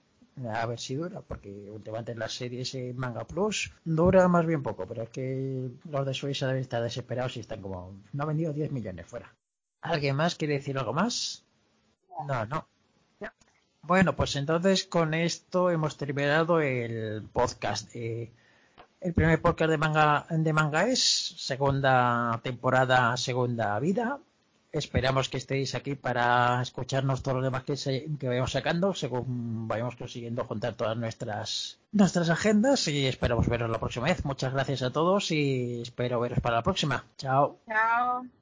A ver si dura, porque últimamente en las series en Manga Plus dura más bien poco, pero es que los de Suiza deben estar desesperados y están como, no ha vendido 10 millones fuera. ¿Alguien más quiere decir algo más? No, no. Bueno, pues entonces con esto hemos terminado el podcast. de- el primer podcast de manga, de manga es segunda temporada, segunda vida. Esperamos que estéis aquí para escucharnos todos los demás que, se- que vayamos sacando según vayamos consiguiendo juntar todas nuestras nuestras agendas y esperamos veros la próxima vez. Muchas gracias a todos y espero veros para la próxima. Chao. Chao.